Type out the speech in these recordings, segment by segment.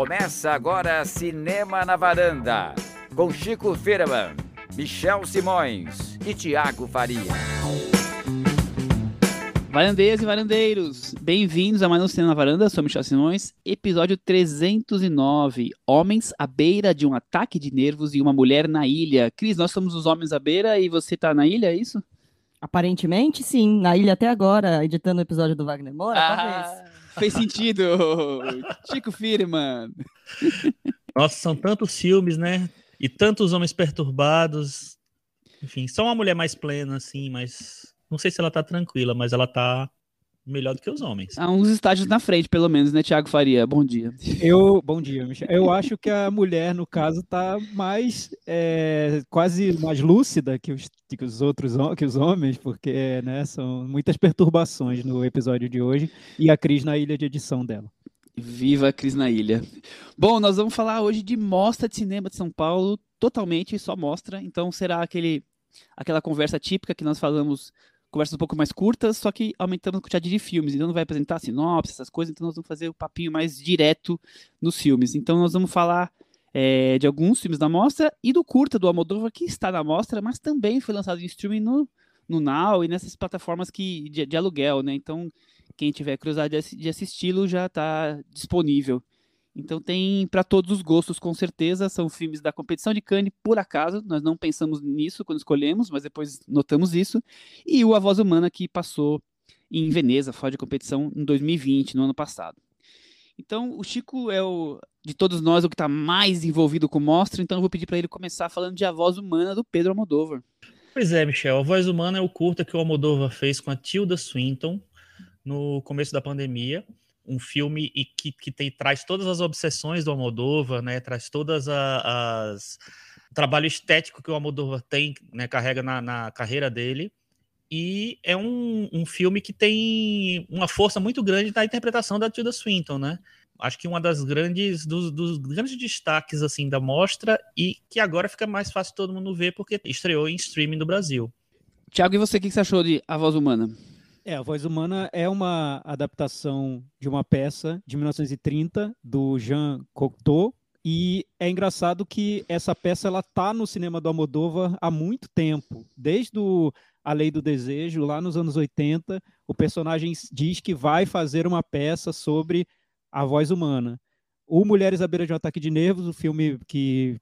Começa agora Cinema na Varanda, com Chico Firman, Michel Simões e Tiago Faria. Varandeiras e varandeiros, bem-vindos a mais um Cinema na Varanda, sou Michel Simões, episódio 309, Homens à beira de um ataque de nervos e uma mulher na ilha. Cris, nós somos os homens à beira e você tá na ilha, é isso? Aparentemente, sim. Na ilha até agora, editando o episódio do Wagner Moura, ah, talvez. Fez sentido! Chico Firman. Nossa, são tantos filmes, né? E tantos homens perturbados. Enfim, só uma mulher mais plena, assim, mas. Não sei se ela tá tranquila, mas ela tá melhor do que os homens. Há uns estágios na frente, pelo menos, né, Tiago Faria? Bom dia. Eu, bom dia, Michel. Eu acho que a mulher, no caso, tá mais é, quase mais lúcida que os, que os outros que os homens, porque né, são muitas perturbações no episódio de hoje e a Cris na ilha de edição dela. Viva a Cris na ilha. Bom, nós vamos falar hoje de mostra de cinema de São Paulo, totalmente só mostra. Então será aquele aquela conversa típica que nós falamos conversas um pouco mais curtas, só que aumentando a quantidade de filmes. Então não vai apresentar sinopse, essas coisas, então nós vamos fazer o papinho mais direto nos filmes. Então nós vamos falar é, de alguns filmes da mostra e do curta do Almodóvar que está na mostra, mas também foi lançado em streaming no, no Now e nessas plataformas que, de, de aluguel, né? Então quem tiver curiosidade de assisti-lo já está disponível. Então tem para todos os gostos, com certeza. São filmes da competição de Cannes, por acaso. Nós não pensamos nisso quando escolhemos, mas depois notamos isso. E o A Voz Humana, que passou em Veneza, fora de competição, em 2020, no ano passado. Então, o Chico é o, de todos nós, o que está mais envolvido com mostra, então eu vou pedir para ele começar falando de A Voz Humana, do Pedro Almodóvar. Pois é, Michel. A Voz Humana é o curta que o Almodóvar fez com a Tilda Swinton no começo da pandemia um filme e que, que tem, traz todas as obsessões do Almodóvar, né? Traz todas as o trabalho estético que o Almodóvar tem, né? Carrega na, na carreira dele. E é um, um filme que tem uma força muito grande na interpretação da Tilda Swinton, né? Acho que uma das grandes dos, dos grandes destaques assim da mostra e que agora fica mais fácil todo mundo ver porque estreou em streaming do Brasil. Tiago, e você o que você achou de A Voz Humana? É, A Voz Humana é uma adaptação de uma peça de 1930 do Jean Cocteau e é engraçado que essa peça ela tá no cinema do Almodóvar há muito tempo, desde o A Lei do Desejo, lá nos anos 80, o personagem diz que vai fazer uma peça sobre a voz humana. O Mulheres à Beira de um Ataque de Nervos, o filme que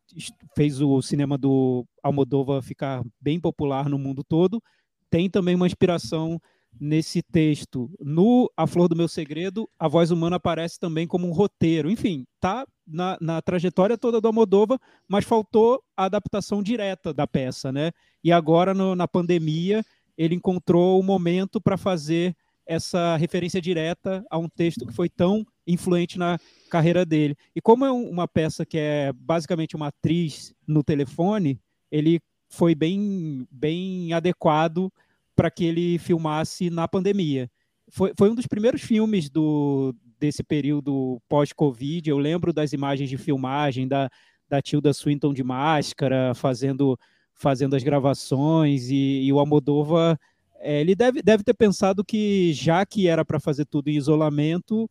fez o cinema do Almodóvar ficar bem popular no mundo todo, tem também uma inspiração nesse texto. No A Flor do Meu Segredo, a voz humana aparece também como um roteiro. Enfim, tá na, na trajetória toda do Almodóvar, mas faltou a adaptação direta da peça, né? E agora, no, na pandemia, ele encontrou o momento para fazer essa referência direta a um texto que foi tão influente na carreira dele. E como é uma peça que é basicamente uma atriz no telefone, ele foi bem, bem adequado para que ele filmasse na pandemia. Foi, foi um dos primeiros filmes do, desse período pós-Covid. Eu lembro das imagens de filmagem da, da Tilda Swinton de máscara, fazendo, fazendo as gravações, e, e o Almodóvar, é, ele deve, deve ter pensado que, já que era para fazer tudo em isolamento,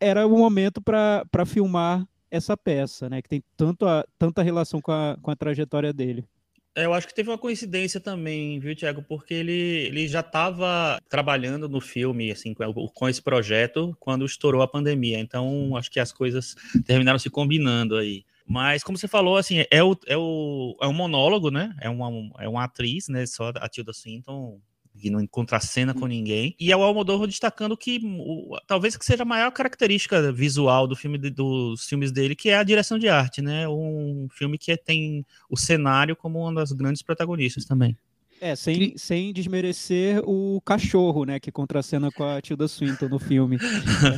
era o momento para filmar essa peça, né, que tem tanto a, tanta relação com a, com a trajetória dele. É, eu acho que teve uma coincidência também, viu, Tiago? Porque ele, ele já estava trabalhando no filme, assim, com, esse projeto, quando estourou a pandemia. Então, acho que as coisas terminaram se combinando aí. Mas, como você falou, assim, é, o, é, o, é um monólogo, né? É uma, é uma atriz, né? Só a Tilda Swinton que não encontra cena com ninguém. E é o Almodóvar destacando que o, talvez que seja a maior característica visual do filme dos filmes dele, que é a direção de arte, né? Um filme que tem o cenário como uma das grandes protagonistas também. É, sem, sem desmerecer o cachorro, né, que contracena com a Tilda Swinton no filme.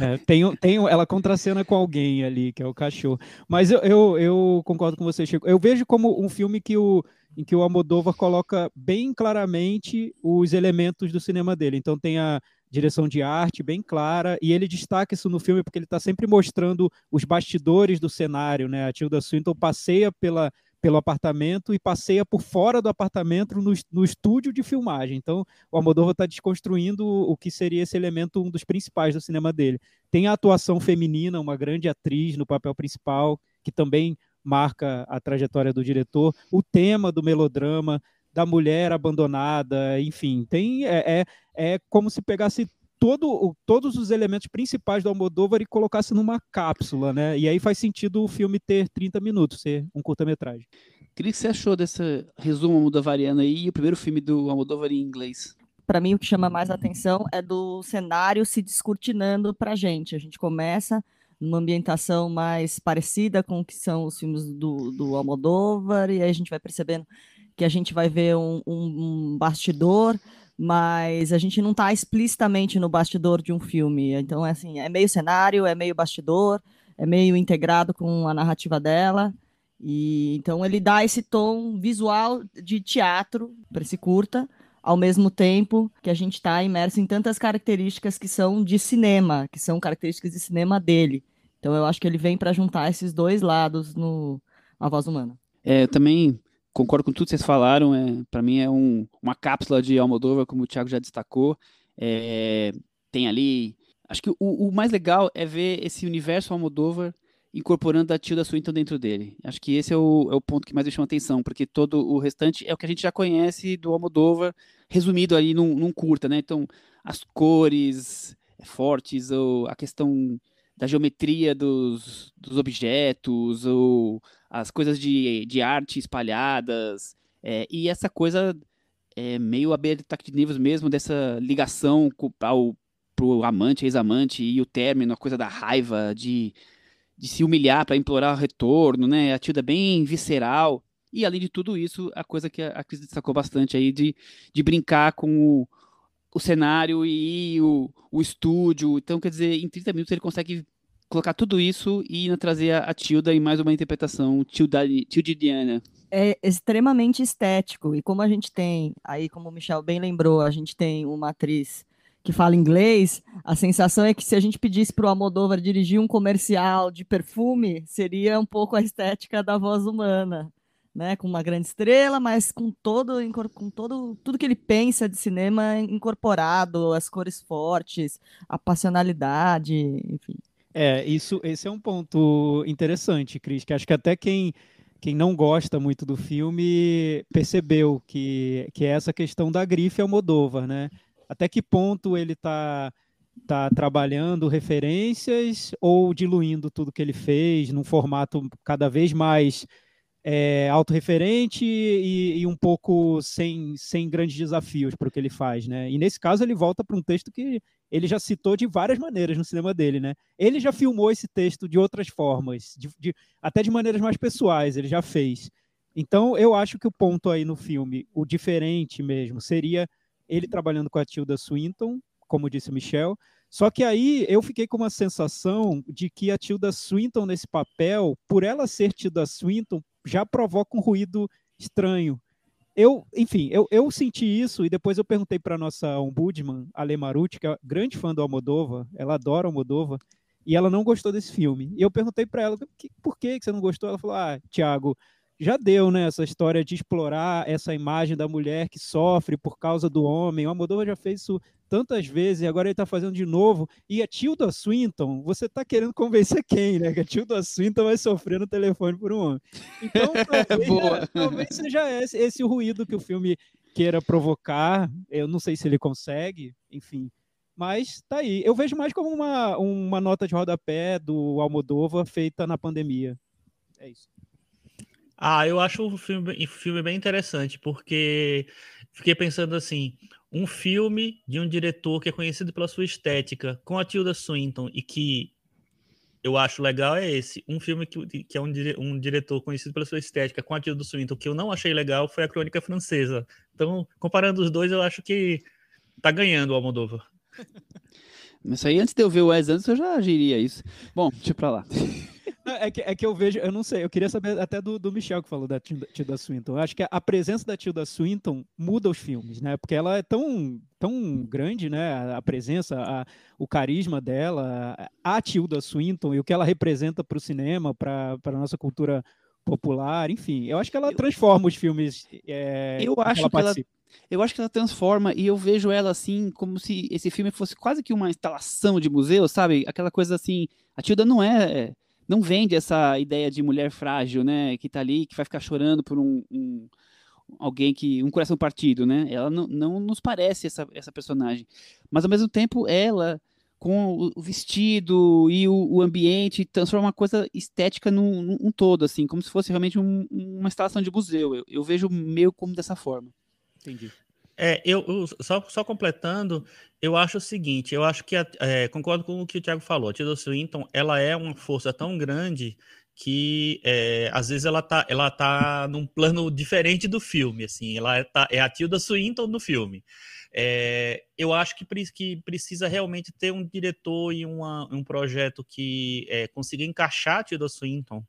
É, tem, tem, ela contracena com alguém ali, que é o cachorro. Mas eu, eu, eu concordo com você, Chico. Eu vejo como um filme que o, em que o Almodóvar coloca bem claramente os elementos do cinema dele. Então tem a direção de arte bem clara e ele destaca isso no filme porque ele está sempre mostrando os bastidores do cenário, né? A Tilda Swinton passeia pela pelo apartamento e passeia por fora do apartamento no, no estúdio de filmagem. Então, o Almodóvar está desconstruindo o que seria esse elemento, um dos principais do cinema dele. Tem a atuação feminina, uma grande atriz no papel principal, que também marca a trajetória do diretor. O tema do melodrama, da mulher abandonada, enfim, tem é, é, é como se pegasse todo, todos os elementos principais do Almodóvar e colocasse numa cápsula, né? E aí faz sentido o filme ter 30 minutos, ser um curta-metragem. O que você achou desse resumo almodovariano aí e o primeiro filme do Almodóvar em inglês? Para mim, o que chama mais atenção é do cenário se descortinando para a gente. A gente começa numa ambientação mais parecida com o que são os filmes do, do Almodóvar, e aí a gente vai percebendo que a gente vai ver um, um, um bastidor mas a gente não está explicitamente no bastidor de um filme. Então, é assim, é meio cenário, é meio bastidor, é meio integrado com a narrativa dela. E então ele dá esse tom visual de teatro para esse curta, ao mesmo tempo que a gente está imerso em tantas características que são de cinema, que são características de cinema dele. Então eu acho que ele vem para juntar esses dois lados no A Voz Humana. É, eu também concordo com tudo que vocês falaram. É, para mim é um, uma cápsula de Almodóvar, como o Thiago já destacou. É, tem ali. Acho que o, o, mais legal é ver esse universo Almodóvar incorporando a Tilda Swinton dentro dele. Acho que esse é o, é o ponto que mais me chama atenção, porque todo o restante é o que a gente já conhece do Almodóvar, resumido ali num, num curta, né? Então, as cores fortes, ou a questão da geometria dos, dos objetos, ou as coisas de, de arte espalhadas, é, e essa coisa é, meio aberta de níveis mesmo, dessa ligação ao pro amante, ex-amante, e o término, a coisa da raiva, de, de se humilhar para implorar retorno, né? A Tilda bem visceral. E além de tudo isso, a coisa que a Cris destacou bastante aí de, de brincar com o, o cenário e o, o estúdio. Então, quer dizer, em 30 minutos ele consegue colocar tudo isso e trazer a, a Tilda em mais uma interpretação tildidiana. É extremamente estético. E como a gente tem, aí como o Michel bem lembrou, a gente tem uma atriz que fala inglês, a sensação é que se a gente pedisse para o Almodóvar dirigir um comercial de perfume, seria um pouco a estética da voz humana né, com uma grande estrela, mas com todo, com todo tudo que ele pensa de cinema incorporado, as cores fortes, a passionalidade, enfim. É, isso, esse é um ponto interessante, Cris, que acho que até quem, quem não gosta muito do filme percebeu que, que é essa questão da grife Almodóvar, né? Até que ponto ele está tá trabalhando referências ou diluindo tudo que ele fez num formato cada vez mais é, autorreferente e, e, um pouco sem, sem grandes desafios para o que ele faz, né? E nesse caso ele volta para um texto que ele já citou de várias maneiras no cinema dele, né? Ele já filmou esse texto de outras formas, de, de, até de maneiras mais pessoais, ele já fez. Então eu acho que o ponto aí no filme, o diferente mesmo, seria ele trabalhando com a Tilda Swinton, como disse Michel, só que aí eu fiquei com uma sensação de que a Tilda Swinton nesse papel, por ela ser Tilda Swinton, já provoca um ruído estranho. Eu, enfim, eu, eu senti isso e depois eu perguntei para nossa ombudsman, Ale Maruti, que é grande fã do Almodova, ela adora Almodova, e ela não gostou desse filme. E eu perguntei para ela, por que você não gostou? Ela falou, ah, Tiago, já deu, né, essa história de explorar essa imagem da mulher que sofre por causa do homem. O Almodóvar já fez isso tantas vezes e agora ele está fazendo de novo. E a Tilda Swinton, você está querendo convencer quem, né? Que a Tilda Swinton vai sofrer no telefone por um homem. Então, talvez, talvez seja esse, esse o ruído que o filme queira provocar. Eu não sei se ele consegue, enfim. Mas tá aí. Eu vejo mais como uma, uma nota de rodapé do Almodóvar feita na pandemia. É isso. Ah, eu acho o filme, o filme bem interessante, porque fiquei pensando assim, um filme de um diretor que é conhecido pela sua estética, com a Tilda Swinton, e que eu acho legal é esse. Um filme que, que é um, um diretor conhecido pela sua estética, com a Tilda Swinton, que eu não achei legal, foi a Crônica Francesa. Então, comparando os dois, eu acho que tá ganhando o Almodóvar. Mas aí, antes de eu ver o Wes Anderson, eu já agiria isso. Bom, deixa pra lá. É que, é que eu vejo, eu não sei, eu queria saber até do, do Michel que falou da Tilda Swinton. Eu acho que a presença da Tilda Swinton muda os filmes, né? Porque ela é tão, tão grande, né? A presença, a, o carisma dela, a Tilda Swinton e o que ela representa para o cinema, para a nossa cultura popular, enfim. Eu acho que ela transforma os filmes. É, eu acho que, que ela, eu acho que ela transforma e eu vejo ela assim como se esse filme fosse quase que uma instalação de museu, sabe? Aquela coisa assim. A Tilda não é, não vende essa ideia de mulher frágil, né? Que tá ali, que vai ficar chorando por um, um alguém que um coração partido, né? Ela não, não nos parece essa, essa personagem, mas ao mesmo tempo ela com o vestido e o, o ambiente transforma uma coisa estética num, num, todo, assim, como se fosse realmente um, uma instalação de museu. Eu, eu, vejo meio como dessa forma. Entendi. É, eu, eu só, só completando, eu acho o seguinte, eu acho que é, concordo com o que o Thiago falou. A Tilda Swinton, ela é uma força tão grande que é, às vezes ela tá, ela tá num plano diferente do filme, assim, ela tá, é a Tilda Swinton no filme. É, eu acho que, que, precisa realmente ter um diretor e uma, um projeto que é, consiga encaixar a Tilda Swinton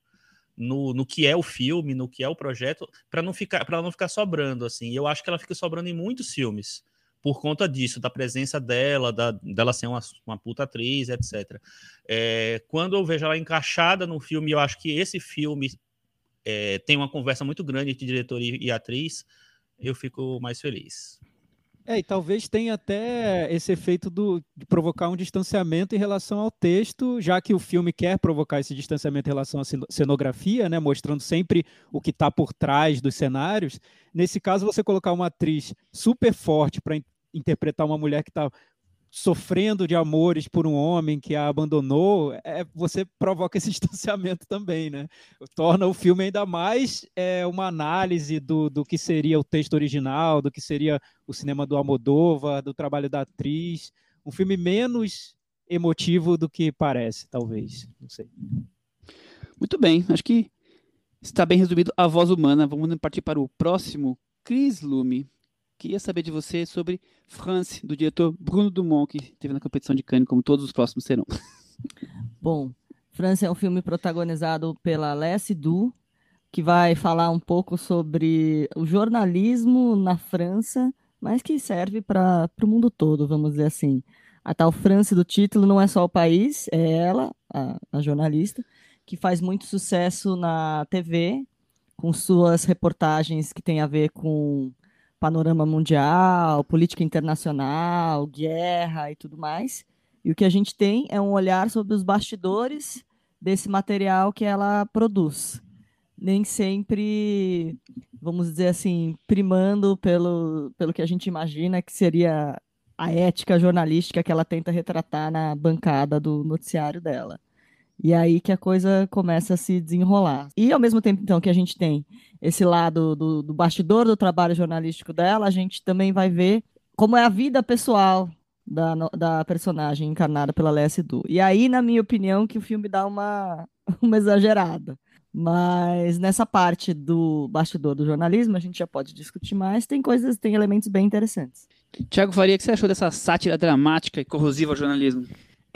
no, no que é o filme, no que é o projeto, para não ficar para não ficar sobrando assim. Eu acho que ela fica sobrando em muitos filmes por conta disso, da presença dela, da, dela ser uma, uma puta atriz, etc. É, quando eu vejo ela encaixada no filme, eu acho que esse filme é, tem uma conversa muito grande entre diretor e, e atriz, eu fico mais feliz. É, e talvez tenha até esse efeito do, de provocar um distanciamento em relação ao texto, já que o filme quer provocar esse distanciamento em relação à cenografia, né, mostrando sempre o que está por trás dos cenários. Nesse caso, você colocar uma atriz super forte para in interpretar uma mulher que está sofrendo de amores por um homem que a abandonou, é, você provoca esse distanciamento também, né? Torna o filme ainda mais é, uma análise do, do que seria o texto original, do que seria o cinema do Almodóvar, do trabalho da atriz. Um filme menos emotivo do que parece, talvez. Não sei. Muito bem, acho que está bem resumido a voz humana. Vamos partir para o próximo. Chris Lume. Queria saber de você sobre France, do diretor Bruno Dumont, que esteve na competição de Cannes, como todos os próximos serão. Bom, France é um filme protagonizado pela Alessi Du, que vai falar um pouco sobre o jornalismo na França, mas que serve para o mundo todo, vamos dizer assim. A tal France do título não é só o país, é ela, a, a jornalista, que faz muito sucesso na TV, com suas reportagens que têm a ver com panorama mundial, política internacional, guerra e tudo mais. E o que a gente tem é um olhar sobre os bastidores desse material que ela produz. Nem sempre, vamos dizer assim, primando pelo, pelo que a gente imagina que seria a ética jornalística que ela tenta retratar na bancada do noticiário dela. E é aí que a coisa começa a se desenrolar. E ao mesmo tempo, então, que a gente tem esse lado do, do bastidor do trabalho jornalístico dela, a gente também vai ver como é a vida pessoal da, da personagem encarnada pela Leslie Du. E aí, na minha opinião, que o filme dá uma, uma exagerada. Mas nessa parte do bastidor do jornalismo, a gente já pode discutir mais. Tem coisas, tem elementos bem interessantes. Tiago Faria, o que você achou dessa sátira dramática e corrosiva ao jornalismo?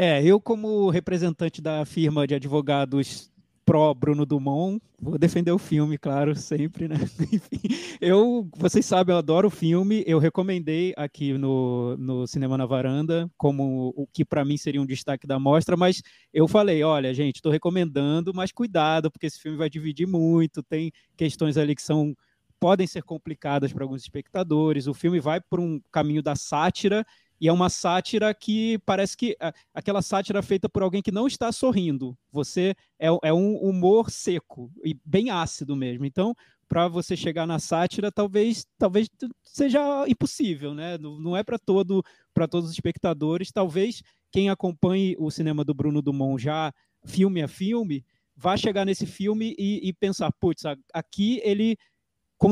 É, eu como representante da firma de advogados pró Bruno Dumont, vou defender o filme, claro, sempre, né? Enfim, eu, vocês sabem, eu adoro o filme, eu recomendei aqui no, no Cinema na Varanda como o que para mim seria um destaque da mostra, mas eu falei, olha, gente, estou recomendando, mas cuidado, porque esse filme vai dividir muito, tem questões ali que são podem ser complicadas para alguns espectadores, o filme vai por um caminho da sátira e é uma sátira que parece que aquela sátira feita por alguém que não está sorrindo. Você é, é um humor seco e bem ácido mesmo. Então, para você chegar na sátira, talvez talvez seja impossível, né? Não, é para todo para todos os espectadores. Talvez quem acompanhe o cinema do Bruno Dumont já filme a filme vá chegar nesse filme e, e pensar, putz, aqui ele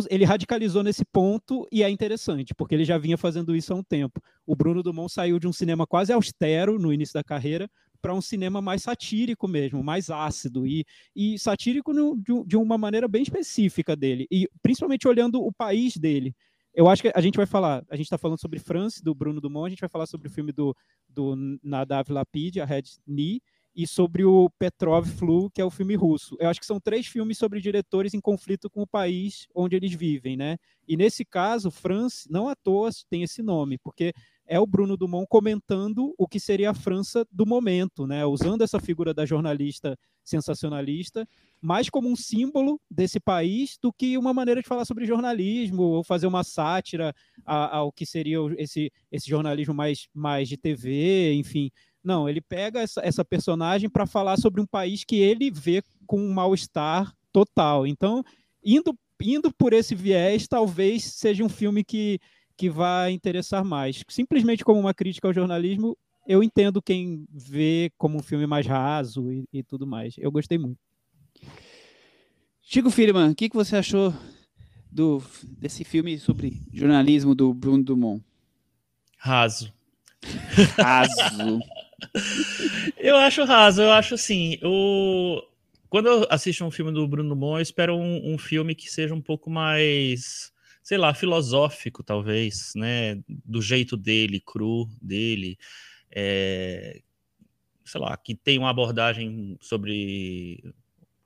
ele radicalizou nesse ponto e é interessante, porque ele já vinha fazendo isso há um tempo. O Bruno Dumont saiu de um cinema quase austero no início da carreira para um cinema mais satírico mesmo, mais ácido e, e satírico no, de, de, uma maneira bem específica dele, e principalmente olhando o país dele. Eu acho que a gente vai falar, a gente está falando sobre France, do Bruno Dumont, a gente vai falar sobre o filme do, do Nadav Lapid, a Red Knee, e sobre o Petrov Flu, que é o filme russo. Eu acho que são três filmes sobre diretores em conflito com o país onde eles vivem, né? E nesse caso, France, não à toa tem esse nome, porque é o Bruno Dumont comentando o que seria a França do momento, né? Usando essa figura da jornalista sensacionalista, mais como um símbolo desse país do que uma maneira de falar sobre jornalismo ou fazer uma sátira ao que seria esse, esse jornalismo mais, mais de TV, enfim. Não, ele pega essa, essa personagem para falar sobre um país que ele vê com um mal-estar total. Então, indo, indo por esse viés, talvez seja um filme que que vai interessar mais. Simplesmente como uma crítica ao jornalismo, eu entendo quem vê como um filme mais raso e, e tudo mais. Eu gostei muito. Chico Firman, o que, que você achou do, desse filme sobre jornalismo do Bruno Dumont? Raso. Raso. eu acho raso, eu acho assim, o... quando eu assisto um filme do Bruno Dumont, eu espero um, um filme que seja um pouco mais sei lá, filosófico, talvez, né? Do jeito dele, cru dele, é, sei lá, que tem uma abordagem sobre.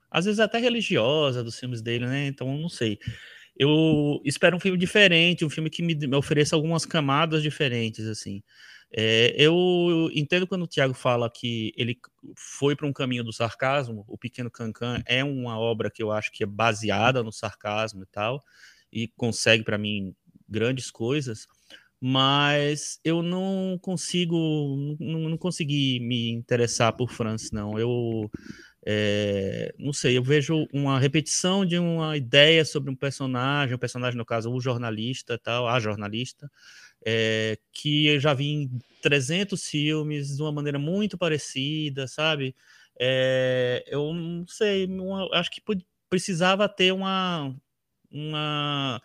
Às vezes até religiosa dos filmes dele, né? Então, não sei. Eu espero um filme diferente, um filme que me, me ofereça algumas camadas diferentes, assim. É, eu entendo quando o Tiago fala que ele foi para um caminho do sarcasmo. O Pequeno Cancan é uma obra que eu acho que é baseada no sarcasmo e tal e consegue para mim grandes coisas, mas eu não consigo, não, não consegui me interessar por França, não. Eu é, não sei, eu vejo uma repetição de uma ideia sobre um personagem, um personagem, no caso, o jornalista, tal, a jornalista, é, que eu já vi em 300 filmes de uma maneira muito parecida, sabe? É, eu não sei, acho que precisava ter uma, uma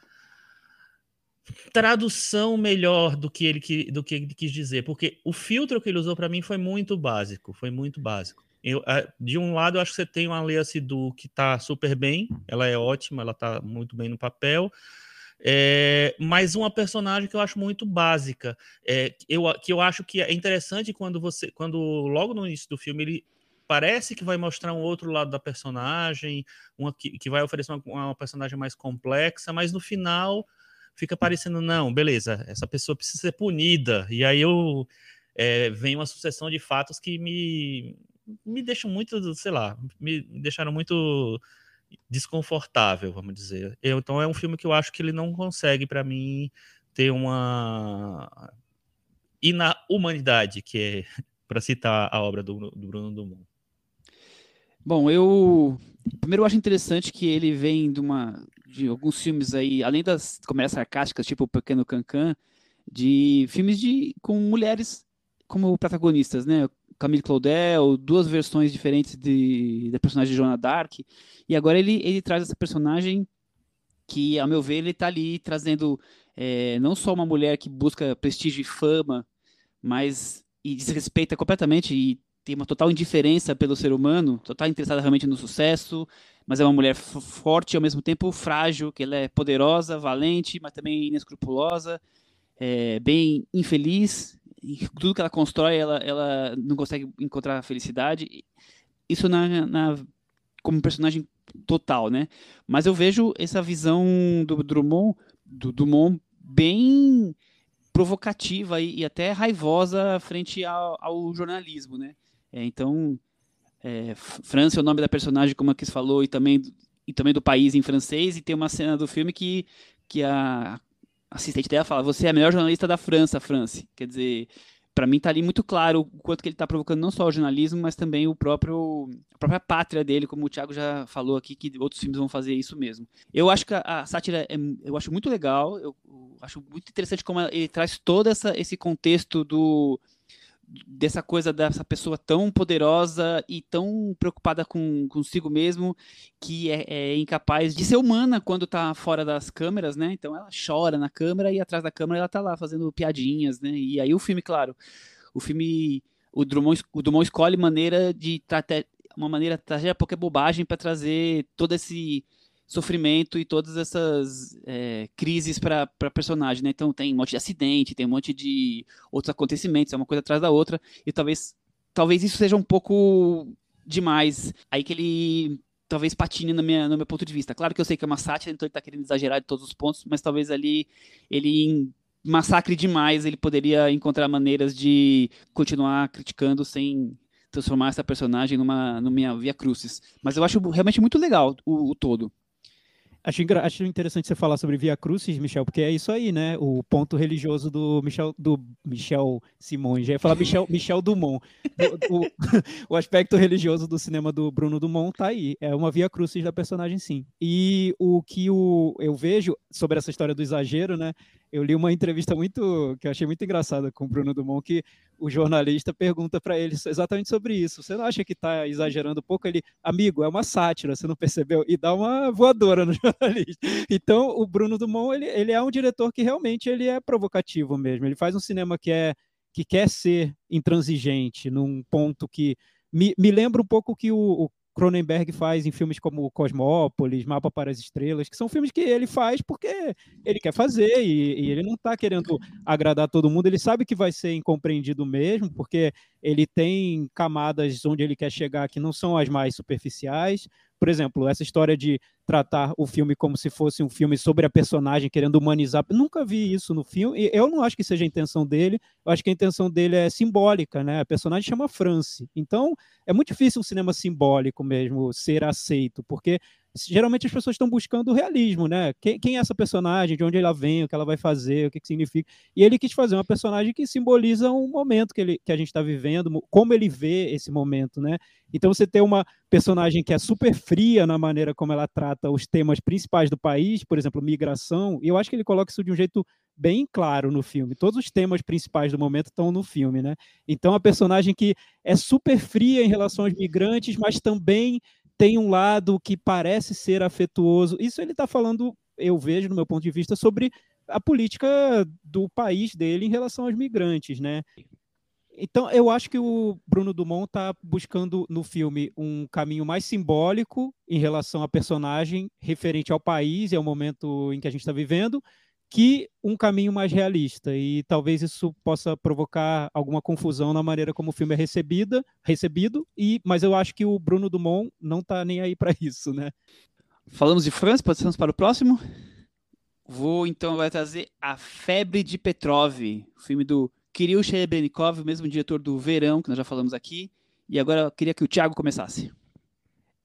tradução melhor do que ele do que ele quis dizer, porque o filtro que ele usou para mim foi muito básico, foi muito básico. Eu, de um lado, eu acho que você tem uma Lea Sidu que está super bem, ela é ótima, ela está muito bem no papel, é, mas uma personagem que eu acho muito básica, é, eu, que eu acho que é interessante quando você, quando logo no início do filme ele parece que vai mostrar um outro lado da personagem, uma que, que vai oferecer uma, uma, personagem mais complexa, mas no final fica parecendo, não, beleza, essa pessoa precisa ser punida. E aí eu é, vem uma sucessão de fatos que me, me deixam muito, sei lá, me deixaram muito desconfortável, vamos dizer. Eu, então é um filme que eu acho que ele não consegue, para mim, ter uma. E na humanidade, que é para citar a obra do, do Bruno Dumont. Bom, eu primeiro eu acho interessante que ele vem de uma de alguns filmes aí, além das comédias sarcásticas, tipo o Pequeno Cancan, de filmes de com mulheres como protagonistas, né? Camille Claudel, duas versões diferentes de, da personagem de Joana Dark, e agora ele, ele traz essa personagem que, ao meu ver, ele está ali trazendo é, não só uma mulher que busca prestígio e fama, mas e desrespeita completamente e tem uma total indiferença pelo ser humano, total interessada realmente no sucesso, mas é uma mulher forte e ao mesmo tempo frágil, que ela é poderosa, valente, mas também inescrupulosa, é, bem infeliz. Tudo que ela constrói, ela, ela não consegue encontrar felicidade. Isso na, na como personagem total, né? Mas eu vejo essa visão do Drummond, do Dumont bem provocativa e, e até raivosa frente ao, ao jornalismo, né? É, então, é, França é o nome da personagem, como a Cris falou, e também, e também do país em francês, e tem uma cena do filme que, que a assistente dela fala, você é a melhor jornalista da França, France. Quer dizer, para mim tá ali muito claro o quanto que ele está provocando não só o jornalismo, mas também o próprio a própria pátria dele, como o Thiago já falou aqui, que outros filmes vão fazer isso mesmo. Eu acho que a, a sátira é, eu acho muito legal, eu, eu acho muito interessante como ele traz todo essa, esse contexto do dessa coisa dessa pessoa tão poderosa e tão preocupada com consigo mesmo que é, é, incapaz de ser humana quando tá fora das câmeras, né? Então ela chora na câmera e atrás da câmera ela tá lá fazendo piadinhas, né? E aí o filme, claro, o filme o Drummond, o Drummond escolhe maneira de uma maneira trazer pouca bobagem para trazer todo esse sofrimento e todas essas é, crises para personagem, né? Então tem um monte de acidente, tem um monte de outros acontecimentos, é uma coisa atrás da outra, e talvez talvez isso seja um pouco demais. Aí que ele talvez patine na minha, no meu ponto de vista. Claro que eu sei que é uma sátira, então ele está querendo exagerar de todos os pontos, mas talvez ali ele massacre demais, ele poderia encontrar maneiras de continuar criticando sem transformar essa personagem numa, numa via crucis. Mas eu acho realmente muito legal o, o todo. Acho, acho interessante você falar sobre Via Crucis, Michel, porque é isso aí, né? O ponto religioso do Michel, do Michel Simões. Já ia falar Michel, Michel Dumont. O, o, o, aspecto religioso do cinema do Bruno Dumont tá aí. É uma Via Crucis da personagem, sim. E o que o, eu vejo sobre essa história do exagero, né? Eu li uma entrevista muito que eu achei muito engraçada com o Bruno Dumont, que o jornalista pergunta para ele exatamente sobre isso. Você não acha que está exagerando um pouco? Ele, amigo, é uma sátira, você não percebeu? E dá uma voadora no jornalista. Então, o Bruno Dumont, ele, ele é um diretor que realmente ele é provocativo mesmo. Ele faz um cinema que é que quer ser intransigente num ponto que me, me lembra um pouco que o, o Cronenberg faz em filmes como Cosmópolis, Mapa para as Estrelas, que são filmes que ele faz porque ele quer fazer e, e ele não está querendo agradar todo mundo, ele sabe que vai ser incompreendido mesmo, porque ele tem camadas onde ele quer chegar que não são as mais superficiais, por exemplo, essa história de tratar o filme como se fosse um filme sobre a personagem, querendo humanizar. Nunca vi isso no filme. Eu não acho que seja a intenção dele. Eu acho que a intenção dele é simbólica, né? A personagem chama France. Então, é muito difícil um cinema simbólico mesmo ser aceito, porque geralmente as pessoas estão buscando o realismo, né? Quem, quem, é essa personagem, de onde ela vem, o que ela vai fazer, o que, que significa. E ele quis fazer uma personagem que simboliza um momento que, ele, que a gente está vivendo, como ele vê esse momento, né? Então você ter uma personagem que é super fria na maneira como ela trata os temas principais do país, por exemplo, migração, e eu acho que ele coloca isso de um jeito bem claro no filme. Todos os temas principais do momento estão no filme, né? Então a personagem que é super fria em relação aos migrantes, mas também tem um lado que parece ser afetuoso. Isso ele está falando, eu vejo, no meu ponto de vista, sobre a política do país dele em relação aos migrantes, né? Então, eu acho que o Bruno Dumont está buscando no filme um caminho mais simbólico em relação à personagem, referente ao país e ao momento em que a gente está vivendo, que um caminho mais realista. E talvez isso possa provocar alguma confusão na maneira como o filme é recebida, recebido, e, mas eu acho que o Bruno Dumont não está nem aí para isso, né? Falamos de França, passamos para o próximo? Vou então agora trazer A Febre de Petrov, filme do Kirill Sherebrennikov, o mesmo diretor do Verão, que nós já falamos aqui. E agora eu queria que o Thiago começasse.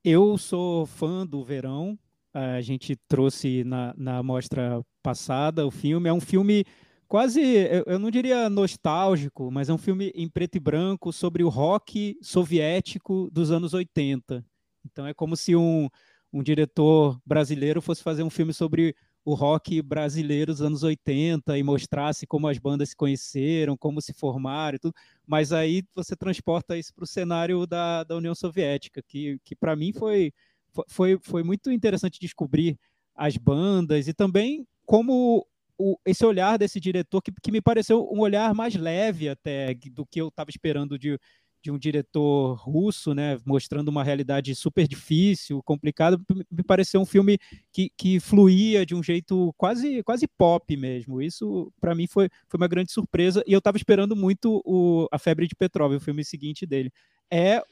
Eu sou fã do Verão, a gente trouxe na, na mostra passada o filme. É um filme quase, eu não diria nostálgico, mas é um filme em preto e branco sobre o rock soviético dos anos 80. Então é como se um, um diretor brasileiro fosse fazer um filme sobre o rock brasileiro dos anos 80 e mostrasse como as bandas se conheceram, como se formaram e tudo. Mas aí você transporta isso para o cenário da, da União Soviética, que, que para mim foi foi, foi muito interessante descobrir as bandas e também como o, esse olhar desse diretor, que, que me pareceu um olhar mais leve até do que eu estava esperando de, de um diretor russo, né, mostrando uma realidade super difícil, complicada, me pareceu um filme que, que fluía de um jeito quase quase pop mesmo. Isso para mim foi, foi uma grande surpresa e eu estava esperando muito o A Febre de Petrov, o filme seguinte dele é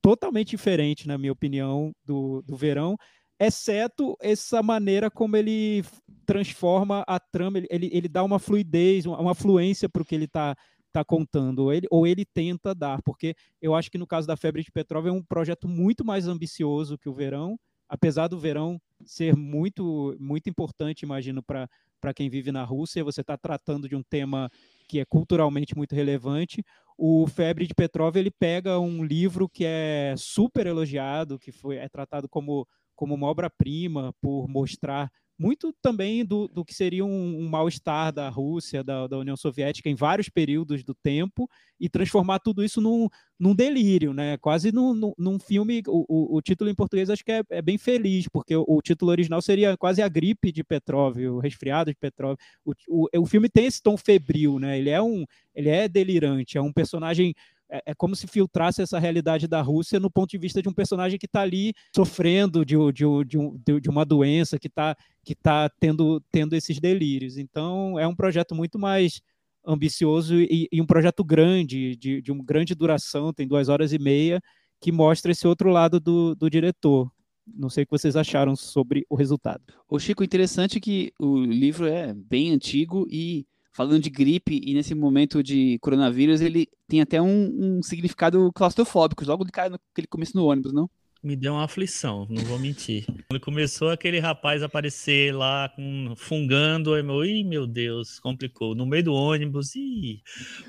totalmente diferente, na minha opinião, do, do Verão, exceto essa maneira como ele transforma a trama, ele, ele, dá uma fluidez, uma, uma fluência para o que ele está tá contando, ou ele, ou ele tenta dar, porque eu acho que no caso da Febre de Petróleo é um projeto muito mais ambicioso que o Verão, apesar do Verão ser muito, muito importante, imagino, para quem vive na Rússia, você está tratando de um tema que é culturalmente muito relevante. O Febre de Petrov ele pega um livro que é super elogiado, que foi é tratado como, como uma obra-prima por mostrar muito também do, do que seria um, um mal-estar da Rússia, da, da, União Soviética em vários períodos do tempo e transformar tudo isso num, num delírio, né? Quase num, num, filme. O, o, o, título em português acho que é, é bem feliz, porque o, o, título original seria quase a gripe de Petrov, o resfriado de Petrov. O, o, o filme tem esse tom febril, né? Ele é um, ele é delirante, é um personagem é, é, como se filtrasse essa realidade da Rússia no ponto de vista de um personagem que está ali sofrendo de, de, de, de, uma doença, que está que tá tendo, tendo esses delírios. Então, é um projeto muito mais ambicioso e, e um projeto grande, de, de uma grande duração, tem duas horas e meia, que mostra esse outro lado do, do diretor. Não sei o que vocês acharam sobre o resultado. O Chico, interessante que o livro é bem antigo e falando de gripe e nesse momento de coronavírus, ele tem até um, um significado claustrofóbico, logo de cara no, que ele começa no ônibus, não? Me deu uma aflição, não vou mentir. Quando começou aquele rapaz aparecer lá com, fungando, eu, meu, ih, meu Deus, complicou. No meio do ônibus.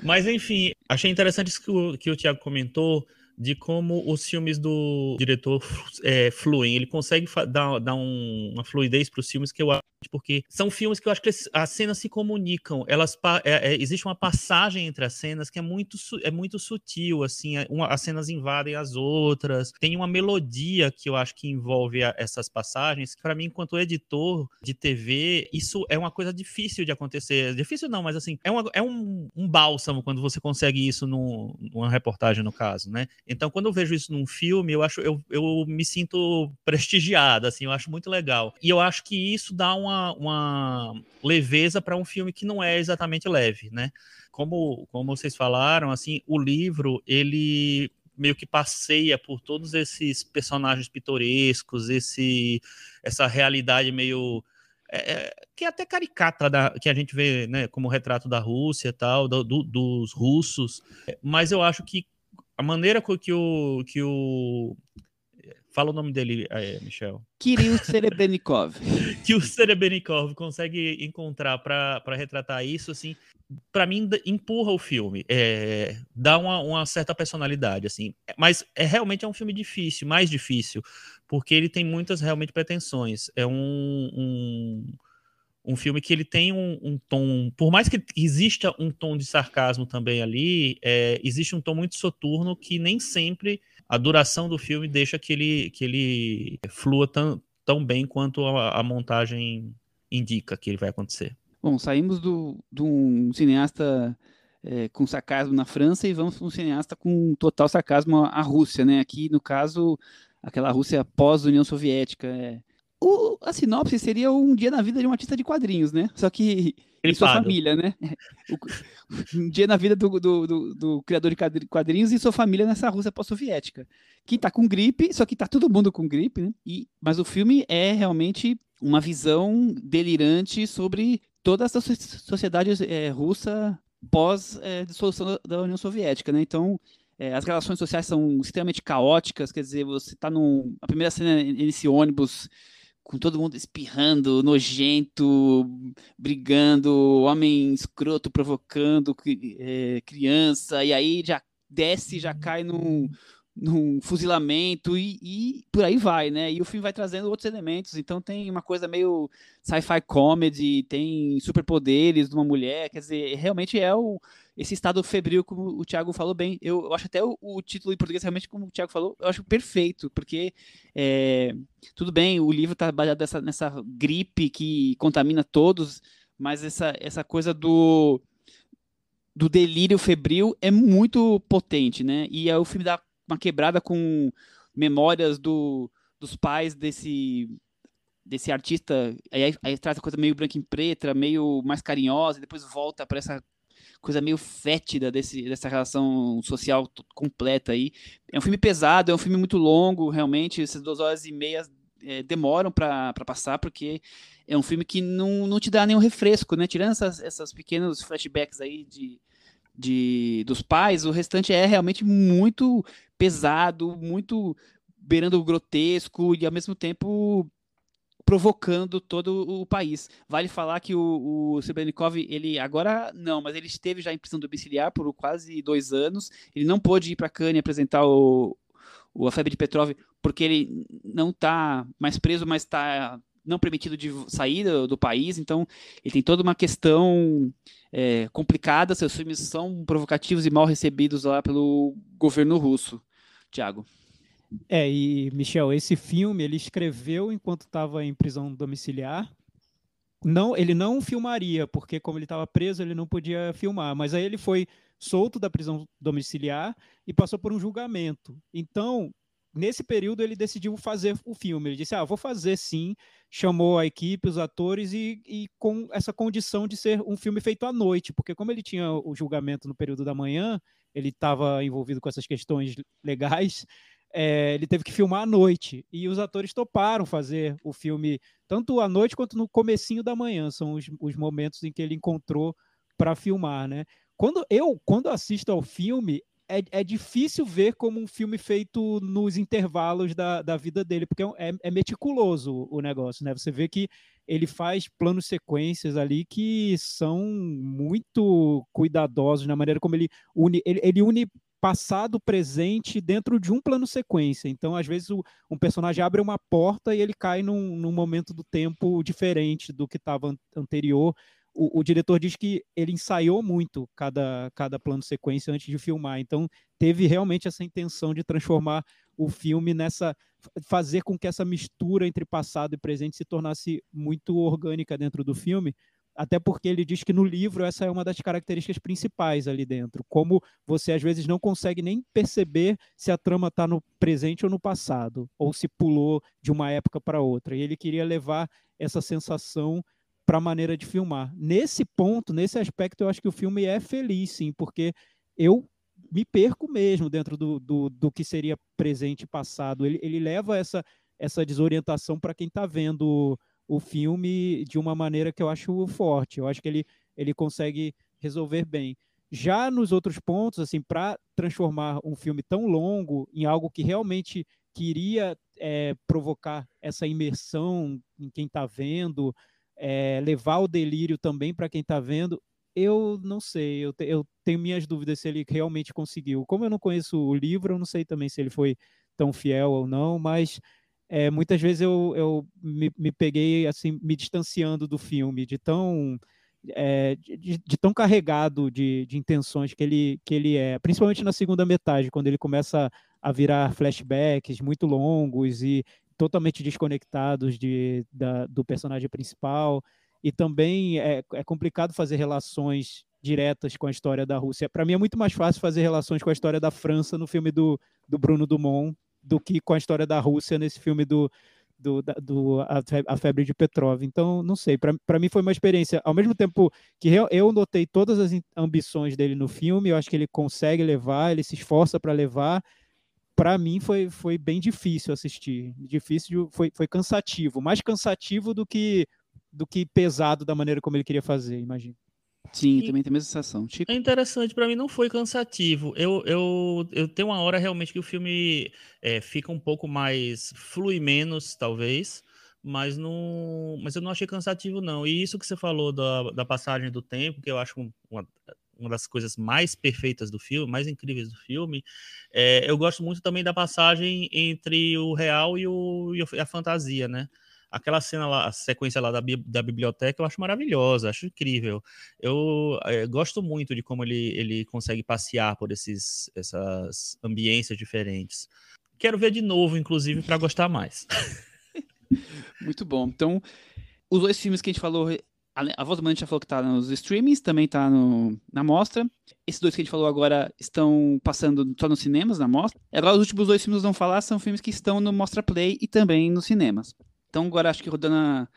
Mas enfim, achei interessante isso que o, que o Thiago comentou de como os filmes do diretor é, fluem. Ele consegue dar, dar um, uma fluidez para os filmes que eu acho, porque são filmes que eu acho que as cenas se comunicam. Elas é, é, existe uma passagem entre as cenas que é muito, é muito sutil, assim, é, uma, as cenas invadem as outras. Tem uma melodia que eu acho que envolve a, essas passagens. Para mim, enquanto editor de TV, isso é uma coisa difícil de acontecer. Difícil não, mas assim, é, uma, é um, um bálsamo quando você consegue isso numa reportagem, no caso, né? Então, quando eu vejo isso num filme, eu acho eu, eu me sinto prestigiado, assim, eu acho muito legal. E eu acho que isso dá uma, uma leveza para um filme que não é exatamente leve, né? Como, como vocês falaram, assim, o livro, ele meio que passeia por todos esses personagens pitorescos, esse, essa realidade meio é, é que é até caricata da, que a gente vê né, como retrato da Rússia e tal, do, do, dos russos, mas eu acho que a maneira que o. Que o Fala o nome dele, é, Michel. Kirill Serebrennikov. que o Serebrennikov consegue encontrar para retratar isso, assim, para mim empurra o filme, é, dá uma, uma, certa personalidade, assim. Mas é realmente é um filme difícil, mais difícil, porque ele tem muitas realmente pretensões. É um, um um filme que ele tem um, um, tom, por mais que exista um tom de sarcasmo também ali, é, existe um tom muito soturno que nem sempre a duração do filme deixa que ele, que ele flua tão, tão bem quanto a, a montagem indica que ele vai acontecer. Bom, saímos do, de um cineasta é, com sarcasmo na França e vamos para um cineasta com total sarcasmo à Rússia, né? Aqui, no caso, aquela Rússia pós-União Soviética. É, o, a sinopse seria um dia na vida de um artista de quadrinhos, né? Só que em sua família, né? O, um dia na vida do, do, do, do, criador de quadrinhos e sua família nessa Rússia pós-soviética. Que tá com gripe, só que tá todo mundo com gripe, né? E, mas o filme é realmente uma visão delirante sobre toda essa sociedade é, russa pós-dissolução é, da União Soviética, né? Então, é, as relações sociais são extremamente caóticas, quer dizer, você está num... A primeira cena nesse ônibus com todo mundo espirrando, nojento, brigando, homem escroto provocando é, criança, e aí já desce, já cai num, num fuzilamento e, e, por aí vai, né? E o filme vai trazendo outros elementos, então tem uma coisa meio sci-fi comedy, tem superpoderes de uma mulher, quer dizer, realmente é o, esse estado febril, como o Thiago falou bem. Eu, eu acho até o, o, título em português, realmente, como o Thiago falou, eu acho perfeito, porque é, tudo bem, o livro está baseado nessa, nessa gripe que contamina todos, mas essa, essa coisa do, do delírio febril é muito potente, né? E aí o filme dá uma quebrada com memórias do, dos pais desse desse artista, aí, aí traz a coisa meio branca em preta, meio mais carinhosa, e depois volta para essa coisa meio fétida desse, dessa relação social completa aí. É um filme pesado, é um filme muito longo, realmente, essas duas horas e meia é, demoram para passar, porque é um filme que não, não te dá nenhum refresco, né? Tirando essas, essas pequenos flashbacks aí de, de, dos pais, o restante é realmente muito pesado, muito beirando o grotesco e ao mesmo tempo provocando todo o país. Vale falar que o, o ele agora não, mas ele esteve já em prisão domiciliar por quase dois anos. Ele não pôde ir para Cannes apresentar o, o a febre de Petrov porque ele não está mais preso, mas está não permitido de sair do, do, país. Então ele tem toda uma questão é, complicada. Seus filmes são provocativos e mal recebidos lá pelo governo russo. Tiago. É, e Michel, esse filme ele escreveu enquanto estava em prisão domiciliar. Não, ele não filmaria, porque como ele estava preso, ele não podia filmar. Mas aí ele foi solto da prisão domiciliar e passou por um julgamento. Então, nesse período, ele decidiu fazer o filme. Ele disse: Ah, vou fazer sim. Chamou a equipe, os atores, e, e com essa condição de ser um filme feito à noite, porque como ele tinha o julgamento no período da manhã, ele estava envolvido com essas questões legais é, ele teve que filmar à noite e os atores toparam fazer o filme tanto à noite quanto no comecinho da manhã são os, os momentos em que ele encontrou para filmar, né? Quando eu quando assisto ao filme, é, é, difícil ver como um filme feito nos intervalos da, da vida dele, porque é, é, meticuloso o negócio, né? Você vê que ele faz planos sequências ali que são muito cuidadosos na maneira como ele une, ele, ele une passado, presente dentro de um plano sequência. Então, às vezes, o, um personagem abre uma porta e ele cai num, num momento do tempo diferente do que estava anterior o, o, diretor diz que ele ensaiou muito cada, cada plano sequência antes de filmar, então teve realmente essa intenção de transformar o filme nessa. fazer com que essa mistura entre passado e presente se tornasse muito orgânica dentro do filme. Até porque ele diz que no livro essa é uma das características principais ali dentro. Como você às vezes não consegue nem perceber se a trama está no presente ou no passado, ou se pulou de uma época para outra. E ele queria levar essa sensação para a maneira de filmar. Nesse ponto, nesse aspecto, eu acho que o filme é feliz, sim, porque eu me perco mesmo dentro do, do, do que seria presente e passado. Ele, ele leva essa, essa desorientação para quem está vendo o filme de uma maneira que eu acho forte. Eu acho que ele, ele consegue resolver bem. Já nos outros pontos, assim, para transformar um filme tão longo em algo que realmente queria é, provocar essa imersão em quem está vendo, é, levar o delírio também para quem está vendo, eu não sei, eu, te, eu, tenho minhas dúvidas se ele realmente conseguiu. Como eu não conheço o livro, eu não sei também se ele foi tão fiel ou não, mas é, muitas vezes eu, eu me, me, peguei assim, me distanciando do filme, de tão, é, de, de, tão carregado de, de intenções que ele, que ele é, principalmente na segunda metade, quando ele começa a virar flashbacks muito longos e totalmente desconectados de, da, do personagem principal. E também é, é complicado fazer relações diretas com a história da Rússia. Para mim é muito mais fácil fazer relações com a história da França no filme do, do Bruno Dumont do que com a história da Rússia nesse filme do, do, da, do a, Febre de Petrov. Então, não sei, para mim foi uma experiência. Ao mesmo tempo que eu, notei todas as ambições dele no filme, eu acho que ele consegue levar, ele se esforça para levar, para mim foi, foi bem difícil assistir. Difícil, foi, foi cansativo, mais cansativo do que do que pesado da maneira como ele queria fazer, imagino. Sim, e também tem a mesma sensação. É interessante, para mim não foi cansativo. Eu, eu, eu tenho uma hora realmente que o filme é, fica um pouco mais. flui menos, talvez, mas não. Mas eu não achei cansativo, não. E isso que você falou da, da passagem do tempo, que eu acho uma, uma das coisas mais perfeitas do filme, mais incríveis do filme. É, eu gosto muito também da passagem entre o real e, o, e a fantasia, né? Aquela cena lá, a sequência lá da, da biblioteca, eu acho maravilhosa, acho incrível. Eu é, gosto muito de como ele, ele consegue passear por esses, essas ambiências diferentes. Quero ver de novo, inclusive, para gostar mais. Muito bom. Então, os dois filmes que a gente falou a Voz do Mano já falou que tá nos streamings, também tá no, na mostra. Esses dois que a gente falou agora estão passando só nos cinemas, na mostra. Agora os últimos dois filmes que vão falar são filmes que estão no Mostra Play e também nos cinemas. Então agora acho que rodando a,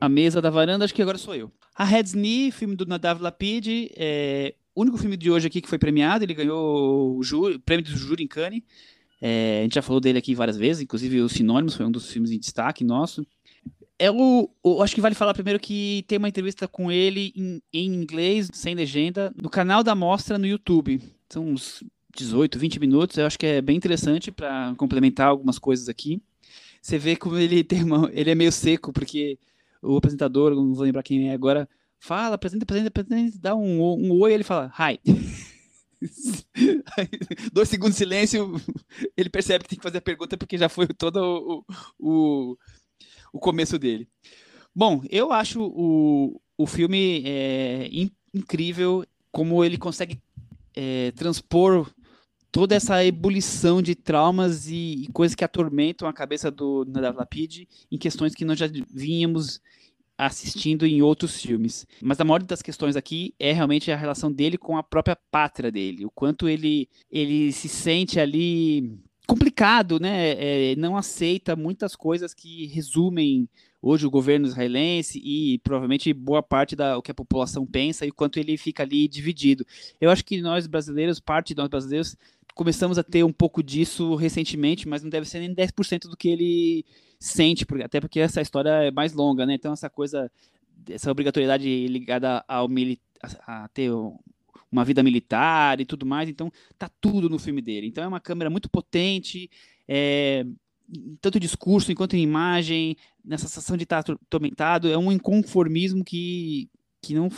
a mesa da varanda, acho que agora sou eu. A Red's Knee, filme do Nadav Lapid, é o único filme de hoje aqui que foi premiado, ele ganhou o, júri, o prêmio do júri em Cannes. É, a gente já falou dele aqui várias vezes, inclusive os Sinônimos foi um dos filmes em destaque nosso é eu acho que vale falar primeiro que tem uma entrevista com ele em, em inglês, sem legenda, no canal da Mostra no YouTube. São uns 18, 20 minutos. Eu acho que é bem interessante para complementar algumas coisas aqui. Você vê como ele tem uma, ele é meio seco, porque o apresentador, não vou lembrar quem é agora, fala, apresenta, apresenta, apresenta, dá um, um oi ele fala, hi. Dois segundos de silêncio, ele percebe que tem que fazer a pergunta porque já foi todo o, o, o começo dele. Bom, eu acho o, o filme é, in, incrível como ele consegue é, transpor toda essa ebulição de traumas e, e, coisas que atormentam a cabeça do Nadav Lapid em questões que nós já vínhamos assistindo em outros filmes. Mas a maior das questões aqui é realmente a relação dele com a própria pátria dele, o quanto ele, ele se sente ali complicado, né? É, não aceita muitas coisas que resumem hoje o governo israelense e provavelmente boa parte da o que a população pensa e o quanto ele fica ali dividido. Eu acho que nós brasileiros, parte de nós brasileiros, começamos a ter um pouco disso recentemente, mas não deve ser nem 10% do que ele sente, até porque essa história é mais longa, né? Então essa coisa essa obrigatoriedade ligada ao, a, a ter uma vida militar e tudo mais, então tá tudo no filme dele. Então é uma câmera muito potente, é, tanto discurso enquanto em imagem, nessa sensação de estar atormentado, é um inconformismo que, que não,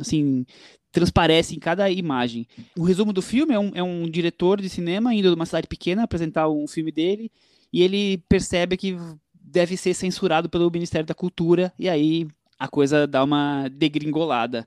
assim, transparece em cada imagem. O resumo do filme é um, é um diretor de cinema indo de uma cidade pequena apresentar um filme dele, e ele percebe que deve ser censurado pelo Ministério da Cultura, e aí a coisa dá uma degringolada.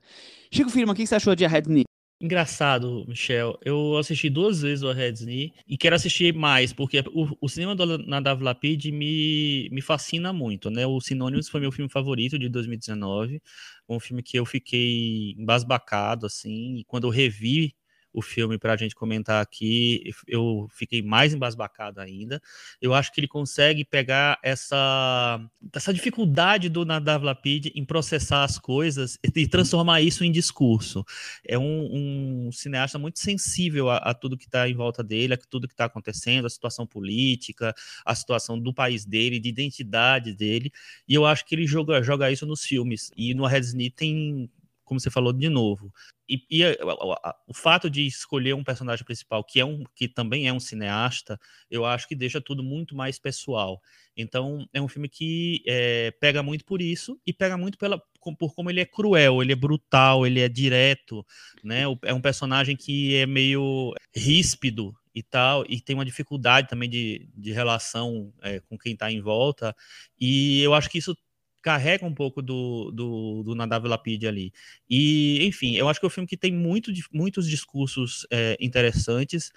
Chico Firma, o que você achou de A Red Knee? Engraçado, Michel. Eu assisti duas vezes o Red Knee e quero assistir mais, porque o, o cinema do Nadav Lapid me, me fascina muito, né? O Sinônimos foi meu filme favorito de 2019, um filme que eu fiquei embasbacado, assim, e quando eu revi o filme para a gente comentar aqui, eu fiquei mais embasbacado ainda. Eu acho que ele consegue pegar essa, essa dificuldade do Nadav Lapid em processar as coisas e transformar isso em discurso. É um, um cineasta muito sensível a, a tudo que está em volta dele, a tudo que está acontecendo, a situação política, a situação do país dele, de identidade dele, e eu acho que ele joga, joga isso nos filmes. E no Red tem como você falou de novo. E, e a, a, a, o fato de escolher um personagem principal que é um que também é um cineasta, eu acho que deixa tudo muito mais pessoal. Então é um filme que é, pega muito por isso e pega muito pela por como ele é cruel, ele é brutal, ele é direto, né? É um personagem que é meio ríspido e tal, e tem uma dificuldade também de, de relação é, com quem está em volta. E eu acho que isso carrega um pouco do, do, do Nadav Lapid ali. E, enfim, eu acho que é um filme que tem muito, muitos discursos é, interessantes,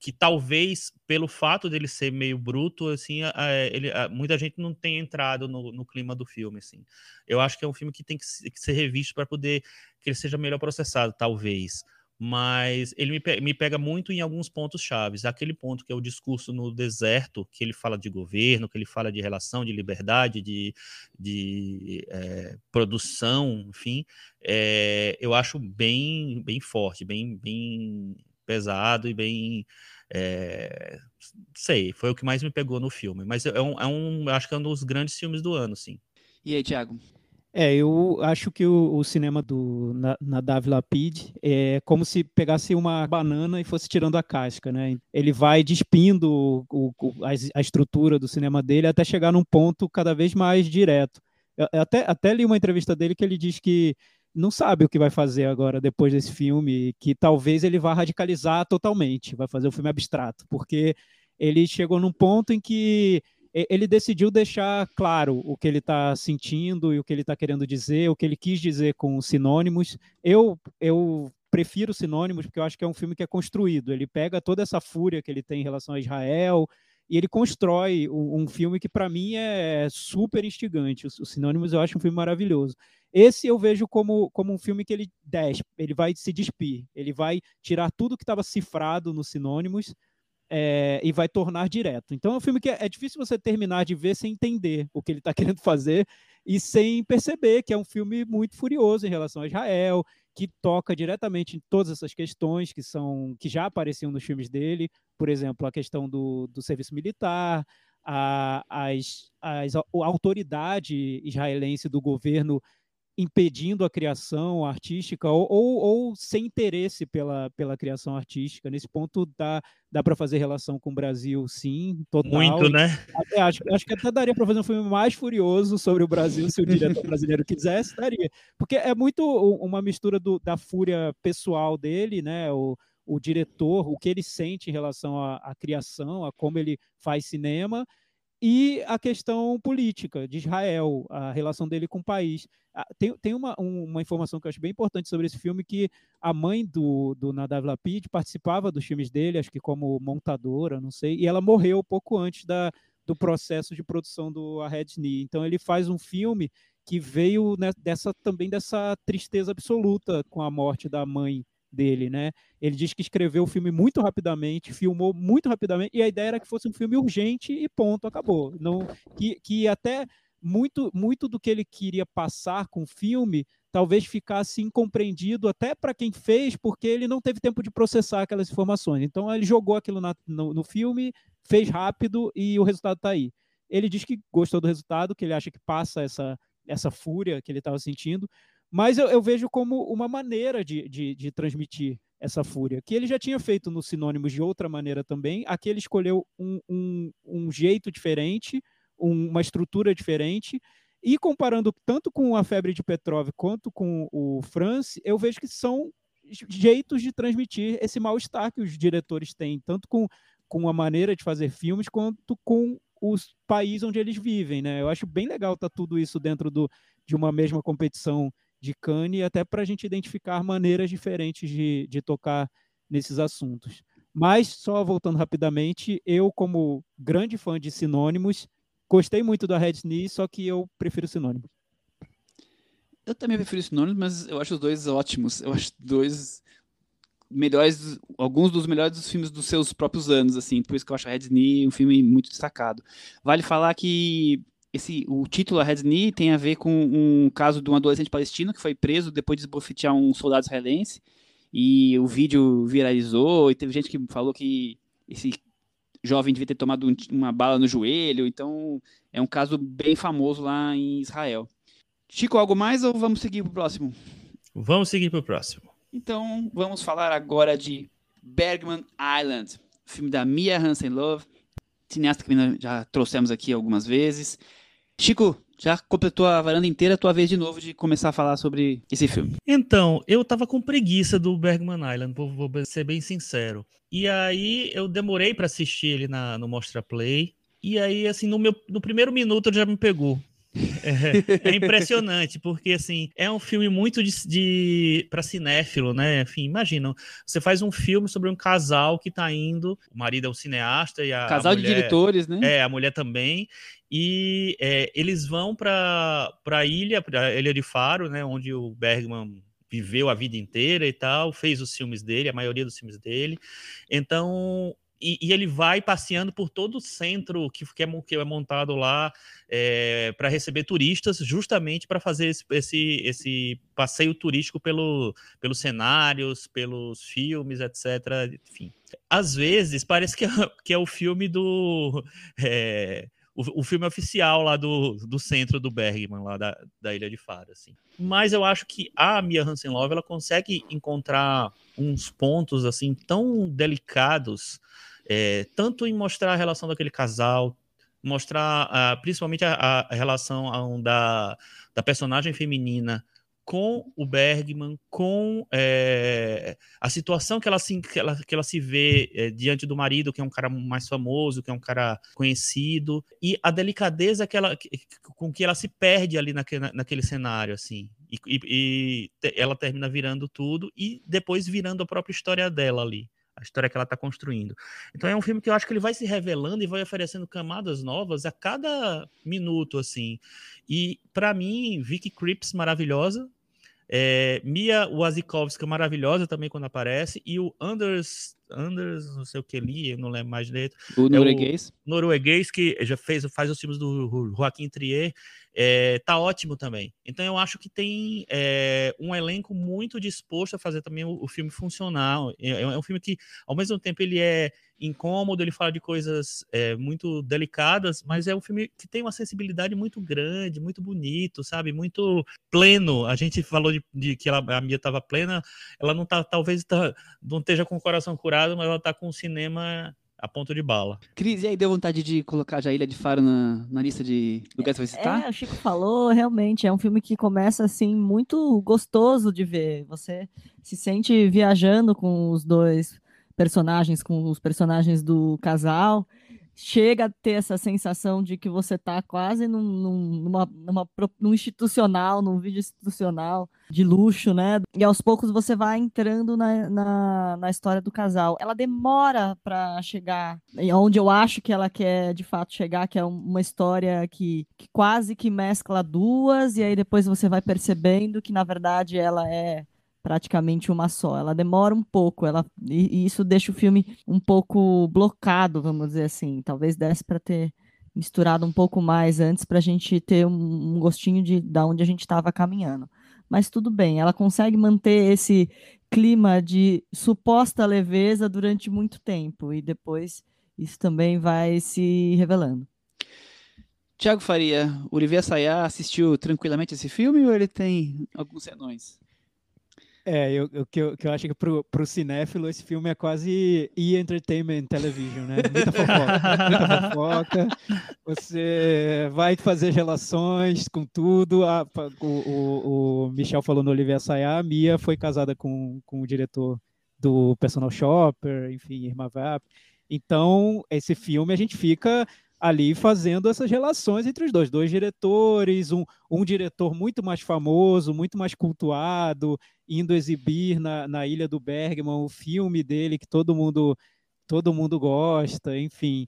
que talvez, pelo fato dele ser meio bruto, assim, ele, muita gente não tem entrado no, no, clima do filme, assim. Eu acho que é um filme que tem que, que ser revisto para poder que ele seja melhor processado, talvez mas ele me, me pega muito em alguns pontos chaves. Aquele ponto que é o discurso no deserto, que ele fala de governo, que ele fala de relação, de liberdade, de, de é, produção, enfim, é, eu acho bem, bem forte, bem, bem pesado e bem. É, sei, foi o que mais me pegou no filme. Mas é um, é um, acho que é um dos grandes filmes do ano, sim. E aí, Thiago? É, eu acho que o, o cinema do Nadav Lapid é como se pegasse uma banana e fosse tirando a casca, né? Ele vai despindo o, o, a, a, estrutura do cinema dele até chegar num ponto cada vez mais direto. Eu, eu até, até li uma entrevista dele que ele diz que não sabe o que vai fazer agora depois desse filme, que talvez ele vá radicalizar totalmente, vai fazer um filme abstrato, porque ele chegou num ponto em que ele decidiu deixar claro o que ele está sentindo e o que ele está querendo dizer, o que ele quis dizer com sinônimos. Eu, eu prefiro sinônimos porque eu acho que é um filme que é construído. Ele pega toda essa fúria que ele tem em relação a Israel e ele constrói um, filme que para mim é super instigante. Os, sinônimos eu acho um filme maravilhoso. Esse eu vejo como, como um filme que ele despe, ele vai se despir, ele vai tirar tudo que estava cifrado nos sinônimos é, e vai tornar direto. Então é um filme que é, é, difícil você terminar de ver sem entender o que ele está querendo fazer e sem perceber que é um filme muito furioso em relação a Israel, que toca diretamente em todas essas questões que são que já apareciam nos filmes dele, por exemplo, a questão do, do serviço militar, a, as, as, a autoridade israelense do governo impedindo a criação artística ou, ou, ou, sem interesse pela, pela criação artística. Nesse ponto dá, dá para fazer relação com o Brasil, sim, total. Muito, né? Até, acho, acho que até daria para fazer um filme mais furioso sobre o Brasil se o diretor brasileiro quisesse, daria. Porque é muito uma mistura do, da fúria pessoal dele, né? O, o diretor, o que ele sente em relação à, à criação, a como ele faz cinema, e a questão política de Israel, a relação dele com o país. Ah, tem, tem uma, uma informação que eu acho bem importante sobre esse filme, que a mãe do, do Nadav Lapid participava dos filmes dele, acho que como montadora, não sei, e ela morreu pouco antes da, do processo de produção do A Red Knee. Então ele faz um filme que veio né, dessa também dessa tristeza absoluta com a morte da mãe dele, né? Ele diz que escreveu o filme muito rapidamente, filmou muito rapidamente, e a ideia era que fosse um filme urgente e ponto, acabou. Não, que, que até muito, muito do que ele queria passar com o filme talvez ficasse incompreendido até para quem fez, porque ele não teve tempo de processar aquelas informações. Então ele jogou aquilo na, no, no filme, fez rápido e o resultado está aí. Ele diz que gostou do resultado, que ele acha que passa essa, essa fúria que ele estava sentindo, Mas eu, eu vejo como uma maneira de, de, de, transmitir essa fúria, que ele já tinha feito no Sinônimos de outra maneira também. Aqui ele escolheu um, um, um jeito diferente, um, uma estrutura diferente. E comparando tanto com a Febre de Petrov quanto com o France, eu vejo que são jeitos de transmitir esse mal-estar que os diretores têm, tanto com, com a maneira de fazer filmes, quanto com os países onde eles vivem, né? Eu acho bem legal estar tá tudo isso dentro do, de uma mesma competição de Cannes, até para a gente identificar maneiras diferentes de, de tocar nesses assuntos. Mas, só voltando rapidamente, eu, como grande fã de sinônimos, gostei muito da Red Knee, só que eu prefiro sinônimos. Eu também prefiro sinônimos, mas eu acho os dois ótimos. Eu acho dois melhores, alguns dos melhores dos filmes dos seus próprios anos, assim. Por isso que eu acho a Red Knee um filme muito destacado. Vale falar que esse, o título, a Red Knee, tem a ver com um caso de um adolescente palestino que foi preso depois de esbofetear um soldado israelense. E o vídeo viralizou e teve gente que falou que esse jovem devia ter tomado um, uma bala no joelho. Então, é um caso bem famoso lá em Israel. Chico, algo mais ou vamos seguir para o próximo? Vamos seguir para o próximo. Então, vamos falar agora de Bergman Island, filme da Mia Hansen-Love, cineasta que já trouxemos aqui algumas vezes. Chico, já completou a varanda inteira, tua vez de novo de começar a falar sobre esse filme. Então, eu tava com preguiça do Bergman Island, vou, vou ser bem sincero. E aí eu demorei para assistir ele na, no Mostra Play. E aí, assim, no, meu, no primeiro minuto já me pegou. É, é, impressionante, porque assim, é um filme muito de, de para cinéfilo, né? Enfim, imagina, você faz um filme sobre um casal que tá indo, o marido é um cineasta e a casal a mulher, de diretores, né? É, a mulher também. E é, eles vão para a ilha, para Ilha de Faro, né, onde o Bergman viveu a vida inteira e tal, fez os filmes dele, a maioria dos filmes dele. Então, e, e, ele vai passeando por todo o centro que, que, é, que é montado lá é, para receber turistas, justamente para fazer esse, esse, esse, passeio turístico pelo, pelos cenários, pelos filmes, etc. Enfim, às vezes parece que é, que é o filme do. É, o, o, filme oficial lá do, do centro do Bergman, lá da, da Ilha de Faro, assim. Mas eu acho que a Mia Hansen-Love, ela consegue encontrar uns pontos, assim, tão delicados é, tanto em mostrar a relação daquele casal, mostrar uh, principalmente a, a relação um, da, da personagem feminina com o Bergman, com é, a situação que ela se, que ela, que ela se vê é, diante do marido, que é um cara mais famoso, que é um cara conhecido, e a delicadeza que ela, que, com que ela se perde ali naquele, naquele cenário, assim. E, e, e ela termina virando tudo e depois virando a própria história dela ali a história que ela está construindo. Então é um filme que eu acho que ele vai se revelando e vai oferecendo camadas novas a cada minuto, assim. E para mim, Vicky Creeps maravilhosa, é, Mia Wasikowska maravilhosa também quando aparece e o Anders Anders, não sei o que ali, não lembro mais direito. O é norueguês. O norueguês que já fez, faz os filmes do Joaquim Trier, é, tá ótimo também. Então eu acho que tem é, um elenco muito disposto a fazer também o, o filme funcionar. É, é, um filme que, ao mesmo tempo, ele é incômodo, ele fala de coisas é, muito delicadas, mas é um filme que tem uma sensibilidade muito grande, muito bonito, sabe? Muito pleno. A gente falou de, de que ela, a Mia estava plena, ela não tá, talvez tá, não esteja com o coração curado, mas ela tá com o cinema a ponto de bala. Cris, e aí deu vontade de colocar já Ilha de Faro na, na lista de lugares para visitar? É, o Chico falou, realmente, é um filme que começa assim muito gostoso de ver. Você se sente viajando com os dois personagens, com os personagens do casal chega a ter essa sensação de que você está quase num, numa, numa, num institucional, num vídeo institucional de luxo, né? E aos poucos você vai entrando na, na, na história do casal. Ela demora para chegar onde eu acho que ela quer de fato chegar, que é uma história que, que quase que mescla duas, e aí depois você vai percebendo que na verdade ela é praticamente uma só. Ela demora um pouco, ela e, isso deixa o filme um pouco blocado, vamos dizer assim. Talvez desse para ter misturado um pouco mais antes para a gente ter um, um, gostinho de da onde a gente estava caminhando. Mas tudo bem, ela consegue manter esse clima de suposta leveza durante muito tempo e depois isso também vai se revelando. Tiago Faria, Olivier Sayá assistiu tranquilamente esse filme ou ele tem alguns senões? É, eu, eu, que, eu, que eu acho que pro, pro cinéfilo esse filme é quase E-Entertainment Television, né? Muita fofoca, muita fofoca. Você vai fazer relações com tudo. A, o, o, o, Michel falou no Olivier Sayá, a Mia foi casada com, com o diretor do Personal Shopper, enfim, Irma Vap. Então, esse filme a gente fica ali fazendo essas relações entre os dois, dois diretores, um, um diretor muito mais famoso, muito mais cultuado, indo exibir na, na Ilha do Bergman o filme dele que todo mundo todo mundo gosta, enfim.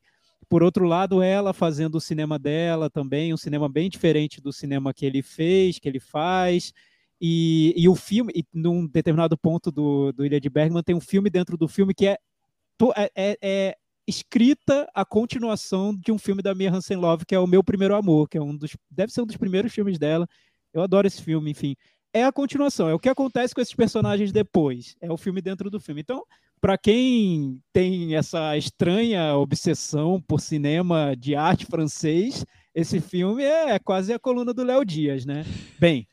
Por outro lado, ela fazendo o cinema dela também, um cinema bem diferente do cinema que ele fez, que ele faz. E, e o filme, e num determinado ponto do, do Ilha de Bergman, tem um filme dentro do filme que é, é, é, é escrita a continuação de um filme da Mia Hansen Love, que é O Meu Primeiro Amor, que é um dos deve ser um dos primeiros filmes dela. Eu adoro esse filme, enfim. É a continuação, é o que acontece com esses personagens depois. É o filme dentro do filme. Então, para quem tem essa estranha obsessão por cinema de arte francês, esse filme é quase a coluna do Léo Dias, né? Bem,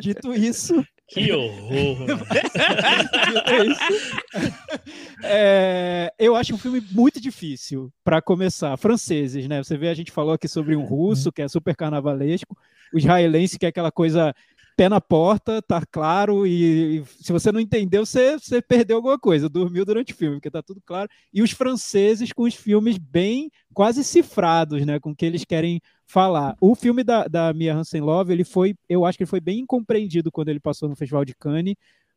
dito isso, que horror! é, eu acho um filme muito difícil para começar. Franceses, né? Você vê, a gente falou aqui sobre um russo que é super carnavalesco, o israelense que é aquela coisa pé na porta, tá claro, e, e se você não entendeu, você, você perdeu alguma coisa, dormiu durante o filme, porque tá tudo claro. E os franceses com os filmes bem quase cifrados, né, com que eles querem falar. O filme da, da Mia Hansen Love, ele foi, eu acho que ele foi bem incompreendido quando ele passou no Festival de Cannes.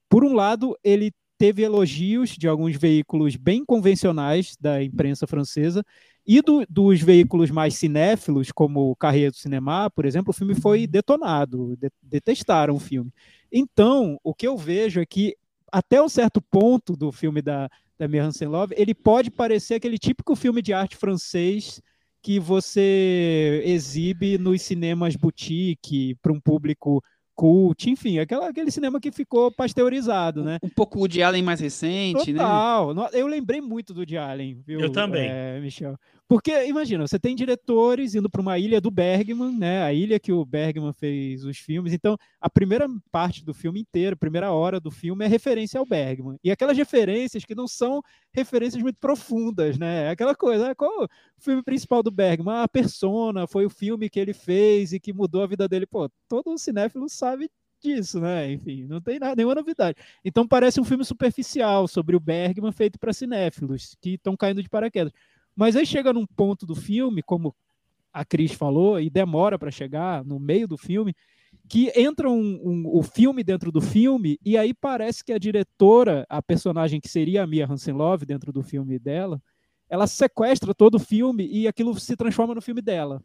Por um lado, ele teve elogios de alguns veículos bem convencionais da imprensa francesa, e do, dos veículos mais cinéfilos, como o Carreira do Cinema, por exemplo, o filme foi detonado, de, detestaram o filme. Então, o que eu vejo é que, até um certo ponto do filme da, da Mia Hansen Love, ele pode parecer aquele típico filme de arte francês que você exibe nos cinemas boutique para um público cult, enfim, aquela, aquele cinema que ficou pasteurizado, né? Um pouco o de Allen mais recente, Total. né? Eu lembrei muito do de Allen, viu? Eu também. É, Michel. Porque, imagina, você tem diretores indo para uma ilha do Bergman, né? A ilha que o Bergman fez os filmes. Então, a primeira parte do filme inteiro, a primeira hora do filme é referência ao Bergman. E aquelas referências que não são referências muito profundas, né? É aquela coisa, né? qual o filme principal do Bergman? A Persona foi o filme que ele fez e que mudou a vida dele. Pô, todo cinéfilo sabe disso, né? Enfim, não tem nada, nenhuma novidade. Então parece um filme superficial sobre o Bergman feito para cinéfilos que estão caindo de paraquedas. Mas aí chega num ponto do filme, como a Cris falou, e demora para chegar no meio do filme, que entra um, um, o filme dentro do filme, e aí parece que a diretora, a personagem que seria a Mia Hansen-Love dentro do filme dela, ela sequestra todo o filme e aquilo se transforma no filme dela.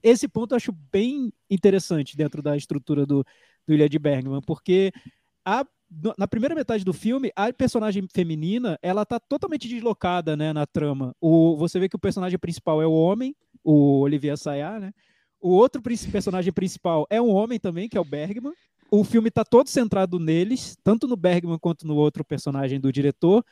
Esse ponto eu acho bem interessante dentro da estrutura do, do Ilha de Bergman, porque a na primeira metade do filme, a personagem feminina, ela tá totalmente deslocada, né, na trama. O, você vê que o personagem principal é o homem, o Olivier Sayá, né? O outro personagem principal é um homem também, que é o Bergman. O filme tá todo centrado neles, tanto no Bergman quanto no outro personagem do diretor.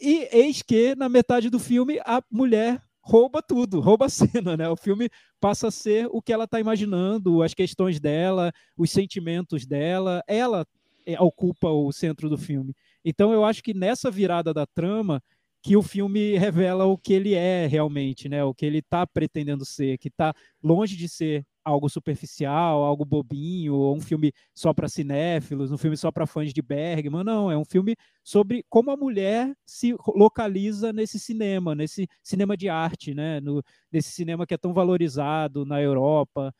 E eis que, na metade do filme, a mulher rouba tudo, rouba a cena, né? O filme passa a ser o que ela está imaginando, as questões dela, os sentimentos dela. Ela ocupa o centro do filme. Então eu acho que nessa virada da trama que o filme revela o que ele é realmente, né? O que ele está pretendendo ser, que está longe de ser algo superficial, algo bobinho, ou um filme só para cinéfilos, um filme só para fãs de Bergman. Não, é um filme sobre como a mulher se localiza nesse cinema, nesse cinema de arte, né? No, nesse cinema que é tão valorizado na Europa,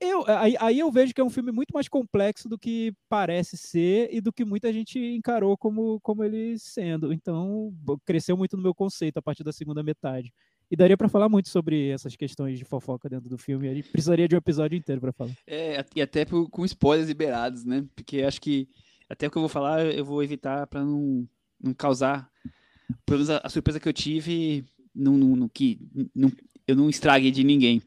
eu, aí, aí, eu vejo que é um filme muito mais complexo do que parece ser e do que muita gente encarou como, como ele sendo. Então, cresceu muito no meu conceito a partir da segunda metade. E daria para falar muito sobre essas questões de fofoca dentro do filme. Ele precisaria de um episódio inteiro para falar. É, e até com spoilers liberados, né? Porque acho que até o que eu vou falar eu vou evitar para não, não causar. Pelo menos a, a, surpresa que eu tive, não, não, não que não, eu não estrague de ninguém.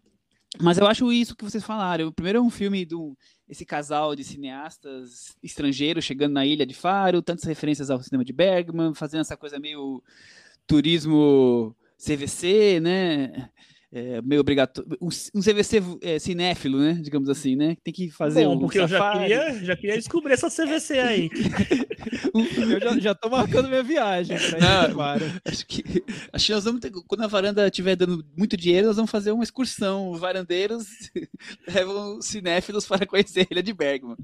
Mas eu acho isso que vocês falaram. O primeiro é um filme do esse casal de cineastas estrangeiros chegando na ilha de Faro, tantas referências ao cinema de Bergman, fazendo essa coisa meio turismo CVC, né? É, meio obrigatório, um, um CVC é, cinéfilo, né? Digamos assim, né? Tem que fazer Bom, um porque eu já safari. queria, já queria descobrir essa CVC aí. Eu já, já tô marcando minha viagem pra Não. Acho que, acho que nós vamos ter, quando a varanda estiver dando muito dinheiro, nós vamos fazer uma excursão. Os varandeiros levam cinéfilos para conhecer a Ilha de Bergman.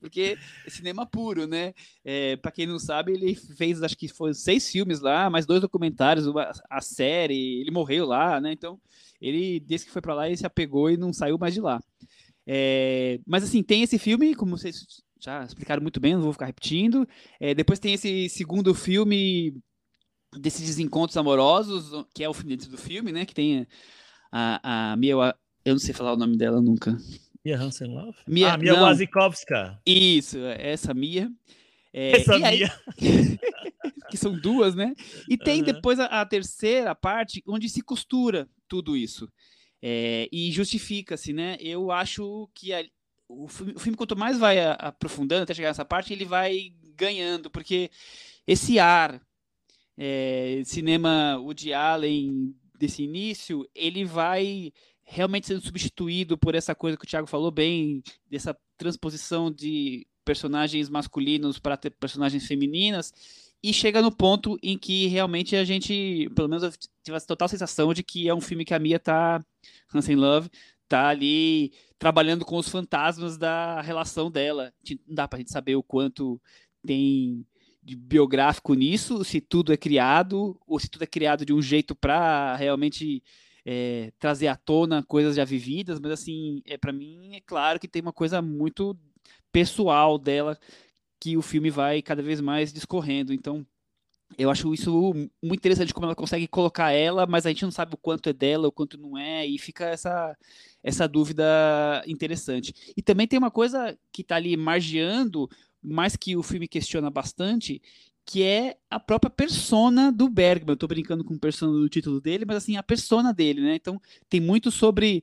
Porque é cinema puro, né? É, para quem não sabe, ele fez, acho que foi seis filmes lá, mais dois documentários, uma, a série, ele morreu lá, né? Então, ele, desde que foi para lá, ele se apegou e não saiu mais de lá. É, mas assim, tem esse filme, como vocês já explicaram muito bem, não vou ficar repetindo. É, depois tem esse segundo filme desses desencontros amorosos, que é o dentro do filme, né? Que tem a, a Mia, eu não sei falar o nome dela nunca. Mia Hansen Love? Mia- ah, Mia não. Wasikowska. Isso, essa Mia. É, Essa aí- Mia. que são duas, né? E tem Aham. depois a, a terceira parte onde se costura tudo isso. É, e justifica-se, né? Eu acho que a- o, filme, o filme, quanto mais vai a- aprofundando até chegar nessa parte, ele vai ganhando, porque esse ar é, cinema Woody Allen desse início, ele vai realmente sendo substituído por essa coisa que o Thiago falou bem, dessa transposição de personagens masculinos para personagens femininas, e chega no ponto em que realmente a gente, pelo menos eu tive a total sensação de que é um filme que a Mia tá, Hansen Love, tá ali trabalhando com os fantasmas da relação dela. Não dá pra gente saber o quanto tem de biográfico nisso, se tudo é criado, ou se tudo é criado de um jeito para realmente é, trazer à tona coisas já vividas, mas assim, é para mim é claro que tem uma coisa muito pessoal dela que o filme vai cada vez mais discorrendo. Então, eu acho isso muito interessante como ela consegue colocar ela, mas a gente não sabe o quanto é dela, o quanto não é, e fica essa essa dúvida interessante. E também tem uma coisa que está ali margeando, mas que o filme questiona bastante, que é a própria persona do Bergman. Eu tô brincando com persona do título dele, mas assim, a persona dele, né? Então, tem muito sobre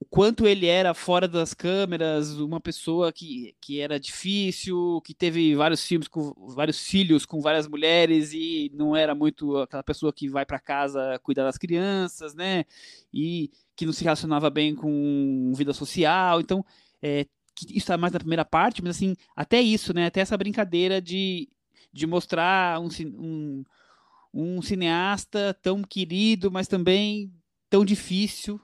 o, quanto ele era fora das câmeras, uma pessoa que, que era difícil, que teve vários filmes com vários filhos com várias mulheres e não era muito aquela pessoa que vai para casa cuidar das crianças, né? E que não se relacionava bem com vida social. Então, é, isso está mais na primeira parte, mas assim, até isso, né? Até essa brincadeira de, de mostrar um, um, um cineasta tão querido, mas também tão difícil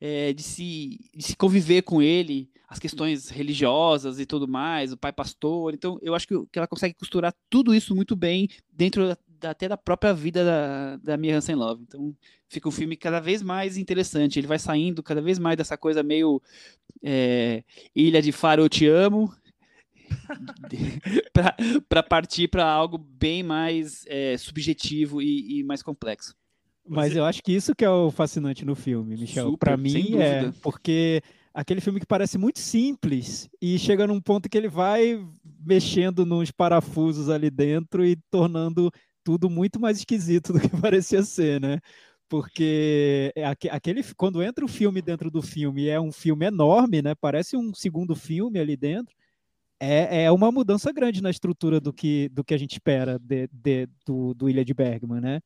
é, de, se, de se conviver com ele, as questões religiosas e tudo mais, o pai pastor. Então, eu acho que, que ela consegue costurar tudo isso muito bem dentro da, da, até da própria vida da, da Mia Hansen Love. Então, fica um filme cada vez mais interessante. Ele vai saindo cada vez mais dessa coisa meio é, Ilha de Faro, eu te amo, para partir para algo bem mais é, subjetivo e, e, mais complexo. Mas Você... eu acho que isso que é o fascinante no filme, Michel. Para mim é porque aquele filme que parece muito simples e chega num ponto que ele vai mexendo nos parafusos ali dentro e tornando tudo muito mais esquisito do que parecia ser, né? Porque é aquele quando entra o filme dentro do filme é um filme enorme, né? Parece um segundo filme ali dentro. É, é uma mudança grande na estrutura do que, do que a gente espera de, de, do, do Ilha de Bergman, né?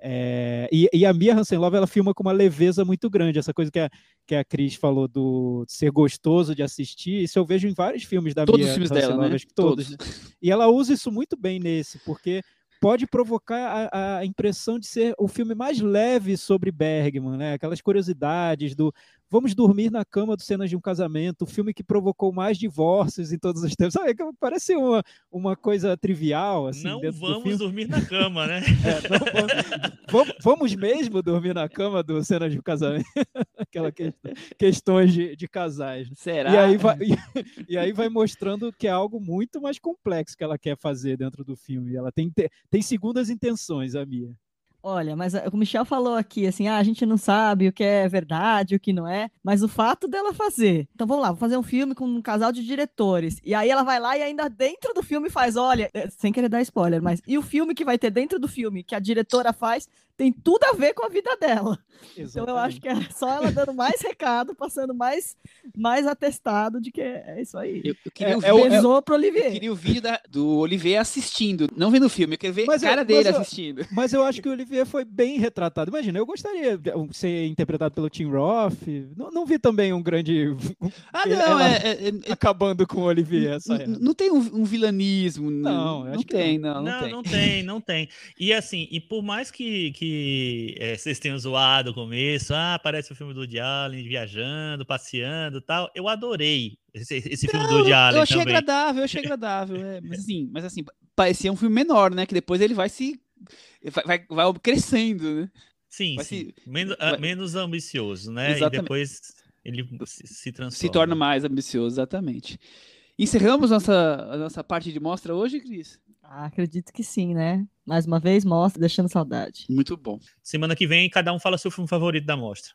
É, e, e, a Mia Hansen Love ela filma com uma leveza muito grande, essa coisa que a, que a Cris falou do ser gostoso de assistir, isso eu vejo em vários filmes da todos Mia os filmes dela, né? acho que todos. todos. E ela usa isso muito bem nesse, porque pode provocar a, a, impressão de ser o filme mais leve sobre Bergman, né? Aquelas curiosidades do Vamos dormir na cama do Cenas de um Casamento, o filme que provocou mais divórcios em todos os tempos. Sabe, parece uma, uma coisa trivial. Assim, não vamos do dormir na cama, né? É, vamos, vamos, vamos, mesmo dormir na cama do Cenas de um Casamento? Aquela que, questões de, de casais. Será? E aí, vai, e, e, aí vai mostrando que é algo muito mais complexo que ela quer fazer dentro do filme. Ela tem, tem segundas intenções, a Mia. Olha, mas o Michel falou aqui, assim, ah, a gente não sabe o que é verdade, o que não é, mas o fato dela fazer. Então vamos lá, vou fazer um filme com um casal de diretores. E aí ela vai lá e ainda dentro do filme faz, olha, sem querer dar spoiler, mas e o filme que vai ter dentro do filme que a diretora faz tem tudo a ver com a vida dela. Exatamente. Então eu acho que é só ela dando mais recado, passando mais, mais atestado de que é isso aí. Eu, eu queria é, o é, vídeo, pesou pro Olivier. Eu queria o vídeo da, do Olivier assistindo, não vendo o filme, eu queria ver mas a cara eu, dele assistindo. Mas eu acho que o Olivier Olivier foi bem retratado. Imagina, eu gostaria de ser interpretado pelo Tim Roth. Não, não vi também um grande. Ah, não, é, é, é, acabando com o Olivier. Essa não tem um, um vilanismo. Não, não, tem, não. Não, não, tem. não tem, não tem. E assim, e por mais que, que é, vocês tenham zoado o começo, ah, parece o filme do Woody Allen viajando, passeando tal, eu adorei esse, esse filme do Woody Allen Eu achei também. agradável, eu achei agradável. É, mas assim, mas assim, parecia um filme menor, né? Que depois ele vai se vai, vai, vai crescendo, né? Sim, sim. Se... Menos, vai... menos ambicioso, né? Exatamente. E depois ele se, se transforma. Se torna mais ambicioso, exatamente. Encerramos nossa, a nossa parte de mostra hoje, Cris? Ah, acredito que sim, né? Mais uma vez, mostra, deixando saudade. Muito bom. Semana que vem, cada um fala seu filme favorito da mostra.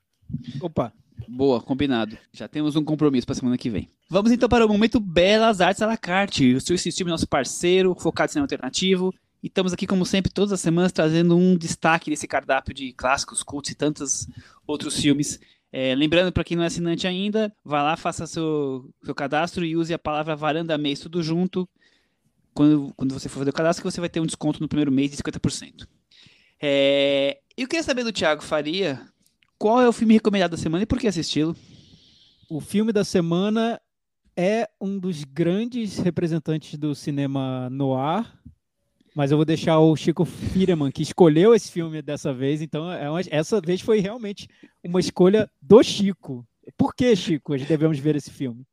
Opa, boa, combinado. Já temos um compromisso para semana que vem. Vamos então para o momento Belas Artes à la carte. O seu System, nosso parceiro, focado em cinema alternativo. E estamos aqui, como sempre, todas as semanas trazendo um destaque desse cardápio de clássicos, cultos e tantos outros filmes. É, lembrando, para quem não é assinante ainda, vá lá, faça seu, seu cadastro e use a palavra varanda mês tudo junto. Quando, quando você for fazer o cadastro, você vai ter um desconto no primeiro mês de 50%. É, eu queria saber do Thiago Faria qual é o filme recomendado da semana e por que assisti-lo. O filme da semana é um dos grandes representantes do cinema noir, mas eu vou deixar o Chico Firman, que escolheu esse filme dessa vez, então é uma, essa vez foi realmente uma escolha do Chico. Por que, Chico, a gente devemos ver esse filme?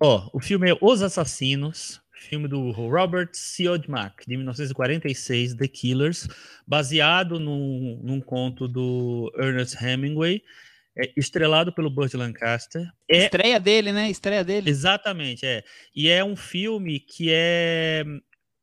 Ó, oh, o filme é Os Assassinos, filme do Robert Siodmak, de 1946, The Killers, baseado num, num conto do Ernest Hemingway, é estrelado pelo Burt Lancaster. É... Estreia dele, né? Estreia dele. Exatamente, é. E é um filme que é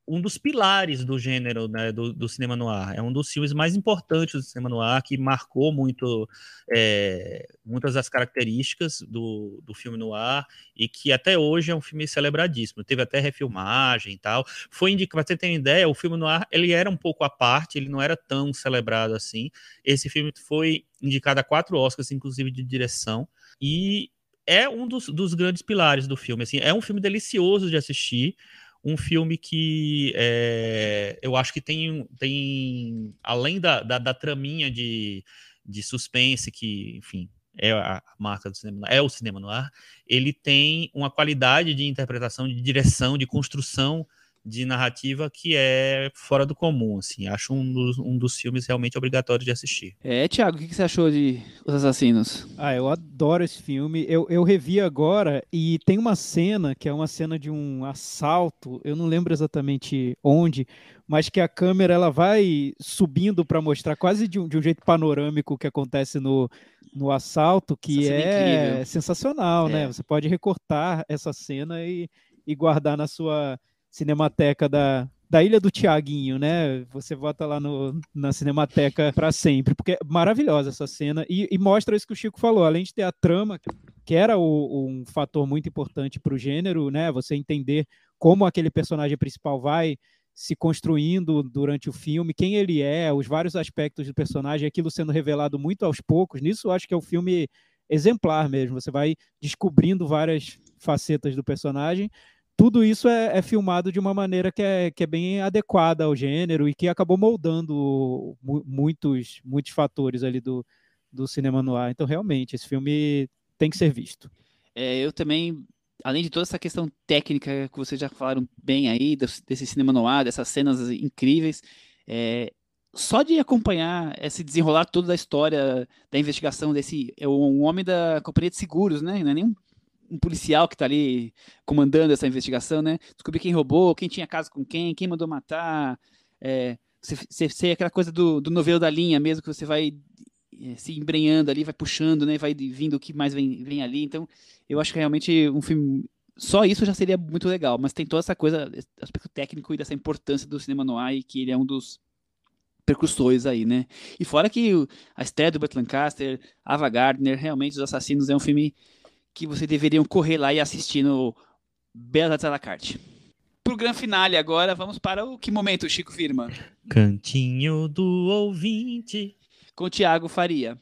um dos pilares do gênero né, do, do, cinema noir. É um dos filmes mais importantes do cinema noir, que marcou muito é, muitas das características do, do filme noir e que até hoje é um filme celebradíssimo. Teve até refilmagem e tal. Foi indicado, para você ter uma ideia, o filme noir ele era um pouco à parte, ele não era tão celebrado assim. Esse filme foi indicado a quatro Oscars, inclusive de direção, e é um dos, dos grandes pilares do filme. Assim, é um filme delicioso de assistir um filme que é, eu acho que tem, tem além da, da, da traminha de, de suspense, que, enfim, é a marca do cinema, é o cinema no ar, ele tem uma qualidade de interpretação, de direção, de construção de narrativa que é fora do comum, assim. Acho um dos, um dos filmes realmente obrigatórios de assistir. É, Thiago, o que, você achou de Os Assassinos? Ah, eu adoro esse filme. Eu, eu revi agora e tem uma cena que é uma cena de um assalto, eu não lembro exatamente onde, mas que a câmera ela vai subindo para mostrar quase de um, de um jeito panorâmico o que acontece no, no assalto, que é, é sensacional, né? é. né? Você pode recortar essa cena e, e guardar na sua Cinemateca da, da Ilha do Tiaguinho, né? Você vota lá no, na Cinemateca para sempre, porque é maravilhosa essa cena e, e, mostra isso que o Chico falou, além de ter a trama, que era o, um fator muito importante para o gênero, né? Você entender como aquele personagem principal vai se construindo durante o filme, quem ele é, os vários aspectos do personagem, aquilo sendo revelado muito aos poucos. Nisso, acho que é um filme exemplar mesmo. Você vai descobrindo várias facetas do personagem tudo isso é, é, filmado de uma maneira que é, que é bem adequada ao gênero e que acabou moldando muitos, muitos fatores ali do, do cinema noir. Então, realmente, esse filme tem que ser visto. É, eu também, além de toda essa questão técnica que vocês já falaram bem aí, desse cinema noir, dessas cenas incríveis, é, só de acompanhar esse desenrolar toda a história da investigação desse é um homem da companhia de seguros, né? Não é nem um policial que está ali comandando essa investigação, né? Descobrir quem roubou, quem tinha casa com quem, quem mandou matar. É, você, você, aquela coisa do, do novelo da linha mesmo, que você vai é, se embrenhando ali, vai puxando, né? Vai vindo o que mais vem, vem ali. Então, eu acho que realmente um filme. Só isso já seria muito legal, mas tem toda essa coisa, aspecto técnico e dessa importância do cinema noir, e que ele é um dos precursores aí, né? E fora que a estreia do Burt Lancaster, Ava Gardner, realmente Os Assassinos é um filme que vocês deveriam correr lá e assistir no Bela à la carte. Pro grande finale agora, vamos para o que momento, Chico Firma? Cantinho do ouvinte. Com Tiago Faria.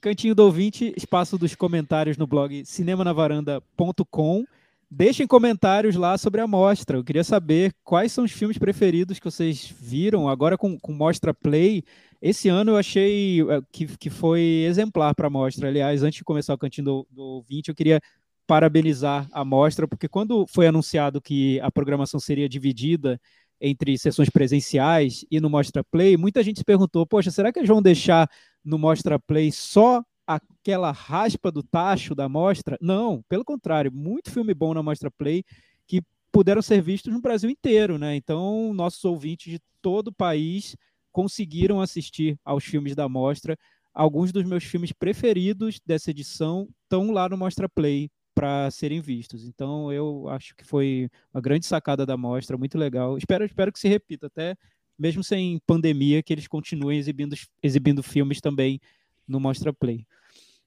Cantinho do ouvinte, espaço dos comentários no blog cinemanavaranda.com. Deixem comentários lá sobre a mostra. Eu queria saber quais são os filmes preferidos que vocês viram agora com, com Mostra Play Esse ano eu achei é, que, que foi exemplar para a mostra. Aliás, antes de começar o cantinho do, do ouvinte, eu queria parabenizar a mostra, porque quando foi anunciado que a programação seria dividida entre sessões presenciais e no Mostra Play, muita gente se perguntou: poxa, será que eles vão deixar no Mostra Play só aquela raspa do tacho da mostra? Não, pelo contrário, muito filme bom na Mostra Play que puderam ser vistos no Brasil inteiro, né? Então, nossos ouvintes de todo o país conseguiram assistir aos filmes da mostra. Alguns dos meus filmes preferidos dessa edição estão lá no Mostra Play para serem vistos. Então eu acho que foi uma grande sacada da mostra, muito legal. Espero, espero que se repita, até mesmo sem pandemia, que eles continuem exibindo, exibindo filmes também no Mostra Play.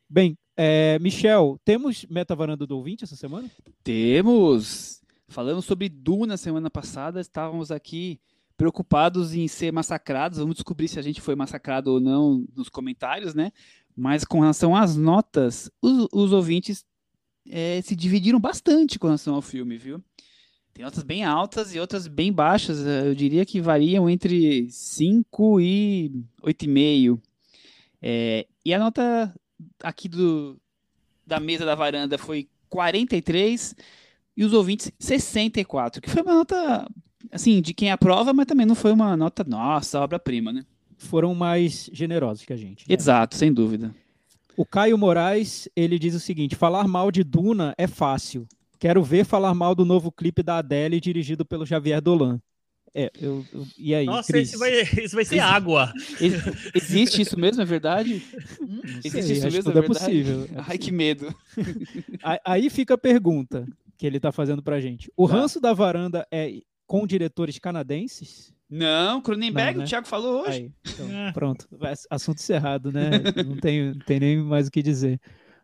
Bem, é, Michel, temos Meta Varanda do Ouvinte essa semana? Temos! Falamos sobre Duna semana passada, estávamos aqui preocupados em ser massacrados. Vamos descobrir se a gente foi massacrado ou não nos comentários, né? Mas com relação às notas, os, os ouvintes é, se dividiram bastante com relação ao filme, viu? Tem notas bem altas e outras bem baixas. Eh, eu diria que variam entre 5 e 8,5. É, e a nota aqui do, da mesa da varanda foi 43 e os ouvintes 64, que foi uma nota, assim, de quem aprova, mas também não foi uma nota, nossa, obra-prima, né? Foram mais generosos que a gente. Né? Exato, sem dúvida. O Caio Moraes, ele diz o seguinte: falar mal de Duna é fácil. Quero ver falar mal do novo clipe da Adele dirigido pelo Javier Dolan. É, eu, eu, e aí? Nossa, isso vai, isso vai ser água. Existe isso mesmo, é verdade? Hum, Existe isso mesmo, é, é possível. É Ai, que medo. Aí fica a pergunta que ele está fazendo pra gente. O tá. ranço da varanda é com diretores canadenses? Não, Cronenberg, né? o Thiago falou hoje. Aí, então, é. Pronto, assunto encerrado, né? Não tem, não tem nem mais o que dizer.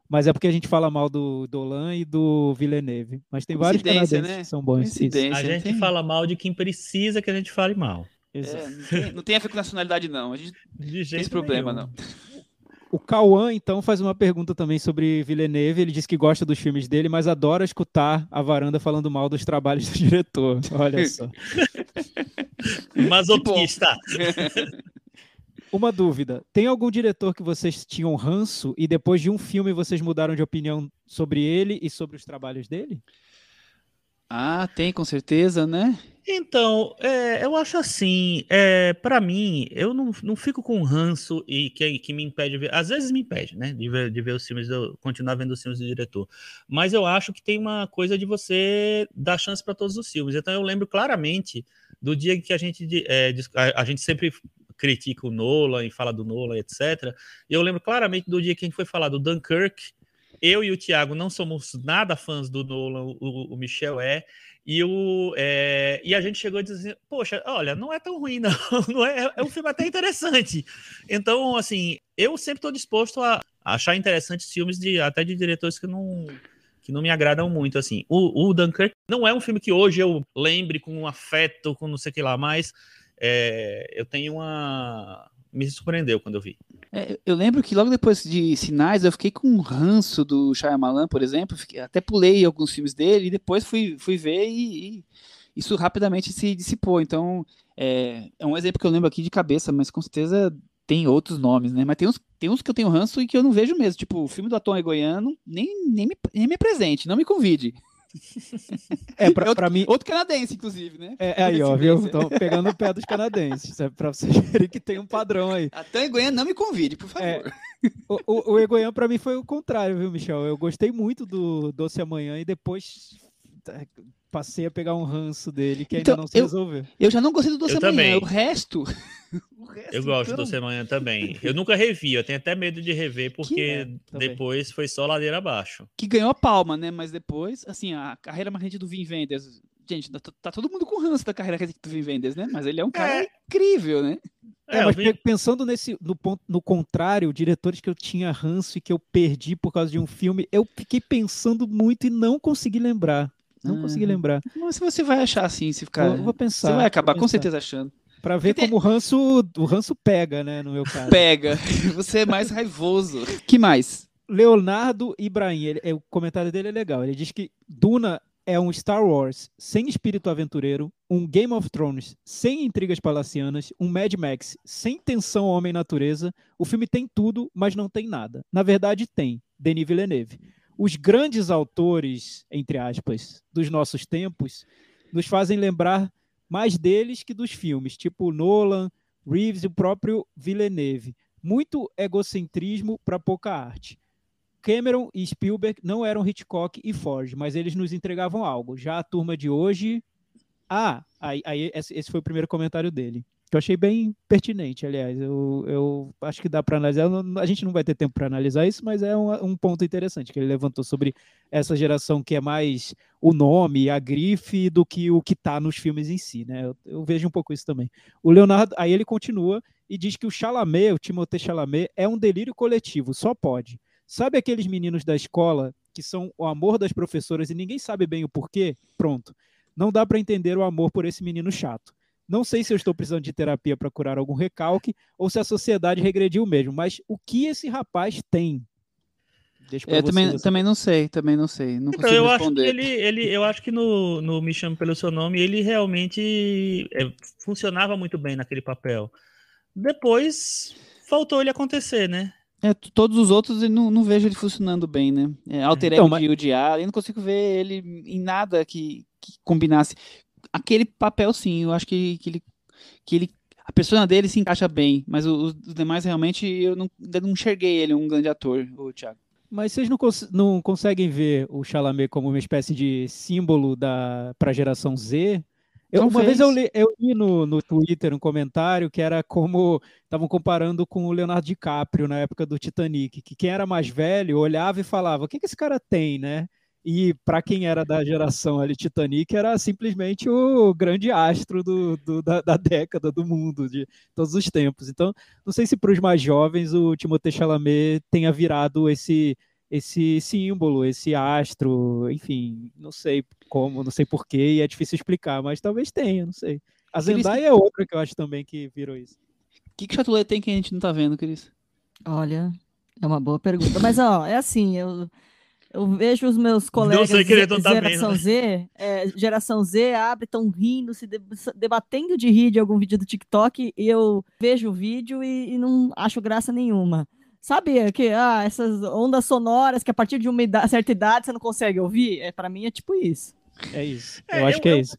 Mas é porque a gente fala mal do Dolan e do Villeneuve. Mas tem vários canadenses né? que são bons. A gente tem... fala mal de quem precisa que a gente fale mal. É, não, tem, não, tem, a ver com nacionalidade, não. A gente de não tem esse problema, nenhum. não. O Cauã, então, faz uma pergunta também sobre Villeneuve. Ele diz que gosta dos filmes dele, mas adora escutar a varanda falando mal dos trabalhos do diretor. Olha só. Masoquista. Uma dúvida: tem algum diretor que vocês tinham ranço e depois de um filme vocês mudaram de opinião sobre ele e sobre os trabalhos dele? Ah, tem, com certeza, né? Então, é, eu acho assim, é, para mim, eu não, não fico com ranço e que, que me impede de ver, às vezes me impede, né, de ver, de ver os filmes, de continuar vendo os filmes do diretor, mas eu acho que tem uma coisa de você dar chance para todos os filmes, então eu lembro claramente do dia que a gente, é, a, a gente sempre critica o Nolan e fala do Nolan, etc, e eu lembro claramente do dia que a gente foi falar do Dunkirk, eu e o Thiago não somos nada fãs do Nolan, o, o Michel é, e, o, é, e a gente chegou a dizer, poxa, olha, não é tão ruim, não. não é, é um filme até interessante. Então, assim, eu sempre estou disposto a achar interessantes filmes de até de diretores que não que não me agradam muito, assim. O, o Dunkirk não é um filme que hoje eu lembre com afeto, com não sei o que lá, mas é, eu tenho uma... Me surpreendeu quando eu vi. É, eu lembro que logo depois de Sinais, eu fiquei com um ranço do Shyamalan, por exemplo, fiquei, até pulei alguns filmes dele e depois fui, fui ver e, e isso rapidamente se dissipou. Então, é, é, um exemplo que eu lembro aqui de cabeça, mas com certeza tem outros nomes, né? Mas tem uns, tem uns que eu tenho ranço e que eu não vejo mesmo. Tipo, o filme do Atom Egoiano, nem, nem, me, nem me presente, não me convide. É, pra, outro, mim. Outro canadense, inclusive, né? É, é aí, ó, viu? Estão pegando o pé dos canadenses. É pra vocês verem que tem um padrão aí. Até Egoian não me convide, por favor. É, o, o, o Egoian, pra mim, foi o contrário, viu, Michel? Eu gostei muito do Doce Amanhã e depois é, passei a pegar um ranço dele que ainda então, não se eu, resolveu. Eu já não gostei do Doce eu Amanhã. Também. O resto. o resto eu gosto então... do Doce Amanhã também. Eu nunca revi, eu tenho até medo de rever, porque é, depois foi só ladeira abaixo. Que ganhou a palma, né? Mas depois, assim, a carreira mais do Vin Vendors. Gente, tá, tá, todo mundo com ranço da carreira do Vin Vendors, né? Mas ele é um cara é. incrível, né? É, é mas vi... pensando nesse no ponto no contrário, diretores que eu tinha ranço e que eu perdi por causa de um filme, eu fiquei pensando muito e não consegui lembrar. Não uhum. consegui lembrar. Mas você vai achar assim, se ficar. Eu vou pensar. Você vai acabar com certeza achando. Pra ver como o ranço, o ranço pega, né, no meu caso. Pega. Você é mais raivoso. que mais? Leonardo Ibrahim, ele, o comentário dele é legal. Ele diz que Duna é um Star Wars sem espírito aventureiro, um Game of Thrones sem intrigas palacianas, um Mad Max sem tensão homem-natureza. O filme tem tudo, mas não tem nada. Na verdade, tem. Denis Villeneuve. Os grandes autores, entre aspas, dos nossos tempos, nos fazem lembrar mais deles que dos filmes, tipo Nolan, Reeves e o próprio Villeneuve. Muito egocentrismo para pouca arte. Cameron e Spielberg não eram Hitchcock e Ford, mas eles nos entregavam algo. Já a turma de hoje. Ah, aí, aí esse foi o primeiro comentário dele. Que eu achei bem pertinente, aliás. Eu, eu acho que dá para analisar. A gente não vai ter tempo para analisar isso, mas é um, um, ponto interessante que ele levantou sobre essa geração que é mais o nome, a grife, do que o que está nos filmes em si. Né? Eu, eu vejo um pouco isso também. O Leonardo, aí ele continua e diz que o Chalamet, o Timothée Chalamet, é um delírio coletivo, só pode. Sabe aqueles meninos da escola que são o amor das professoras e ninguém sabe bem o porquê? Pronto. Não dá para entender o amor por esse menino chato. Não sei se eu estou precisando de terapia para curar algum recalque ou se a sociedade regrediu mesmo, mas o que esse rapaz tem? É, também, também não sei, também não sei. Não então, eu responder. acho que ele, ele, eu acho que no, no Me Chame Pelo Seu Nome, ele realmente é, funcionava muito bem naquele papel. Depois faltou ele acontecer, né? É, todos os outros eu não, não vejo ele funcionando bem, né? É, Alter então, mas... de odiar, eu não consigo ver ele em nada que, que combinasse. Aquele papel, sim, eu acho que, que, ele, que ele. A persona dele se encaixa bem, mas os, os demais realmente eu não, não enxerguei ele um grande ator, o Thiago. Mas vocês não, cons não conseguem ver o Chalamet como uma espécie de símbolo da para a geração Z? Eu, uma vez eu li, eu li no, no Twitter um comentário que era como estavam comparando com o Leonardo DiCaprio na época do Titanic, que quem era mais velho olhava e falava: o que, que esse cara tem, né? E para quem era da geração ali Titanic, era simplesmente o grande astro do, do da, da, década do mundo, de todos os tempos. Então, não sei se para os mais jovens o Timothée Chalamet tenha virado esse esse símbolo, esse astro, enfim, não sei como, não sei porquê, e é difícil explicar, mas talvez tenha, não sei. A Zendaya é outra que eu acho também que virou isso. O que, que Chatulet tem que a gente não tá vendo, Cris? Olha, é uma boa pergunta. Mas, ó, é assim, eu, eu vejo os meus colegas de geração Z, é, geração Z abre, estão rindo, se debatendo de rir de algum vídeo do TikTok, e eu vejo o vídeo e, e não acho graça nenhuma. Sabe que ah, essas ondas sonoras que a partir de uma idade, certa idade você não consegue ouvir? É, para mim é tipo isso. É isso. É, eu acho eu, que é eu, isso.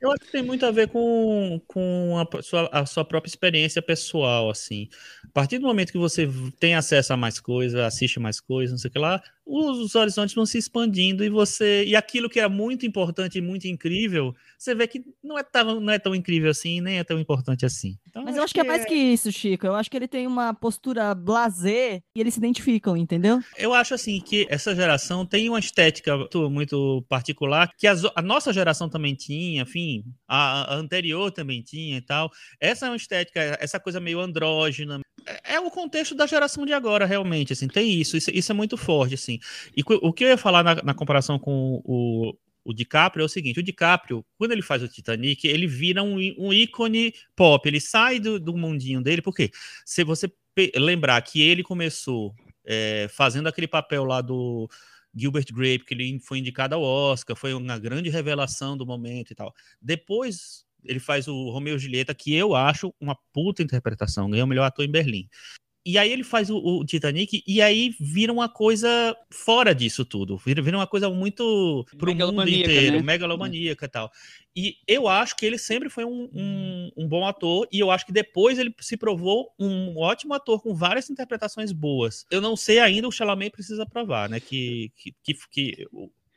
Eu acho que tem muito a ver com, com a, sua, a sua própria experiência pessoal, assim. A partir do momento que você tem acesso a mais coisas, assiste mais coisas, não sei o que lá, os, horizontes vão se expandindo e você. E aquilo que era muito importante e muito incrível, você vê que não é, tão, não é tão incrível assim, nem é tão importante assim. Então, Mas eu acho que, que é mais que isso, Chico. Eu acho que ele tem uma postura blazer e eles se identificam, entendeu? Eu acho assim que essa geração tem uma estética muito, muito particular que a, a nossa geração também tinha, enfim a, a, anterior também tinha e tal. Essa é uma estética, essa coisa meio andrógena. É, é o contexto da geração de agora, realmente, assim, tem isso, isso, isso é muito forte, assim. E o que eu ia falar na, na comparação com o, o DiCaprio é o seguinte: o DiCaprio, quando ele faz o Titanic, ele vira um, um ícone pop, ele sai do, do mundinho dele, porque se você lembrar que ele começou é, fazendo aquele papel lá do Gilbert Grape, que ele foi indicado ao Oscar, foi uma grande revelação do momento e tal. Depois ele faz o Romeo e Julieta, que eu acho uma puta interpretação, ganhou o melhor ator em Berlim. E aí ele faz o, o, Titanic e aí vira uma coisa fora disso tudo. Vira, vira uma coisa muito pro mundo inteiro, né? megalomaníaca e tal. E eu acho que ele sempre foi um, um, um, bom ator e eu acho que depois ele se provou um ótimo ator com várias interpretações boas. Eu não sei ainda, o Chalamet precisa provar, né? Que, que, que, que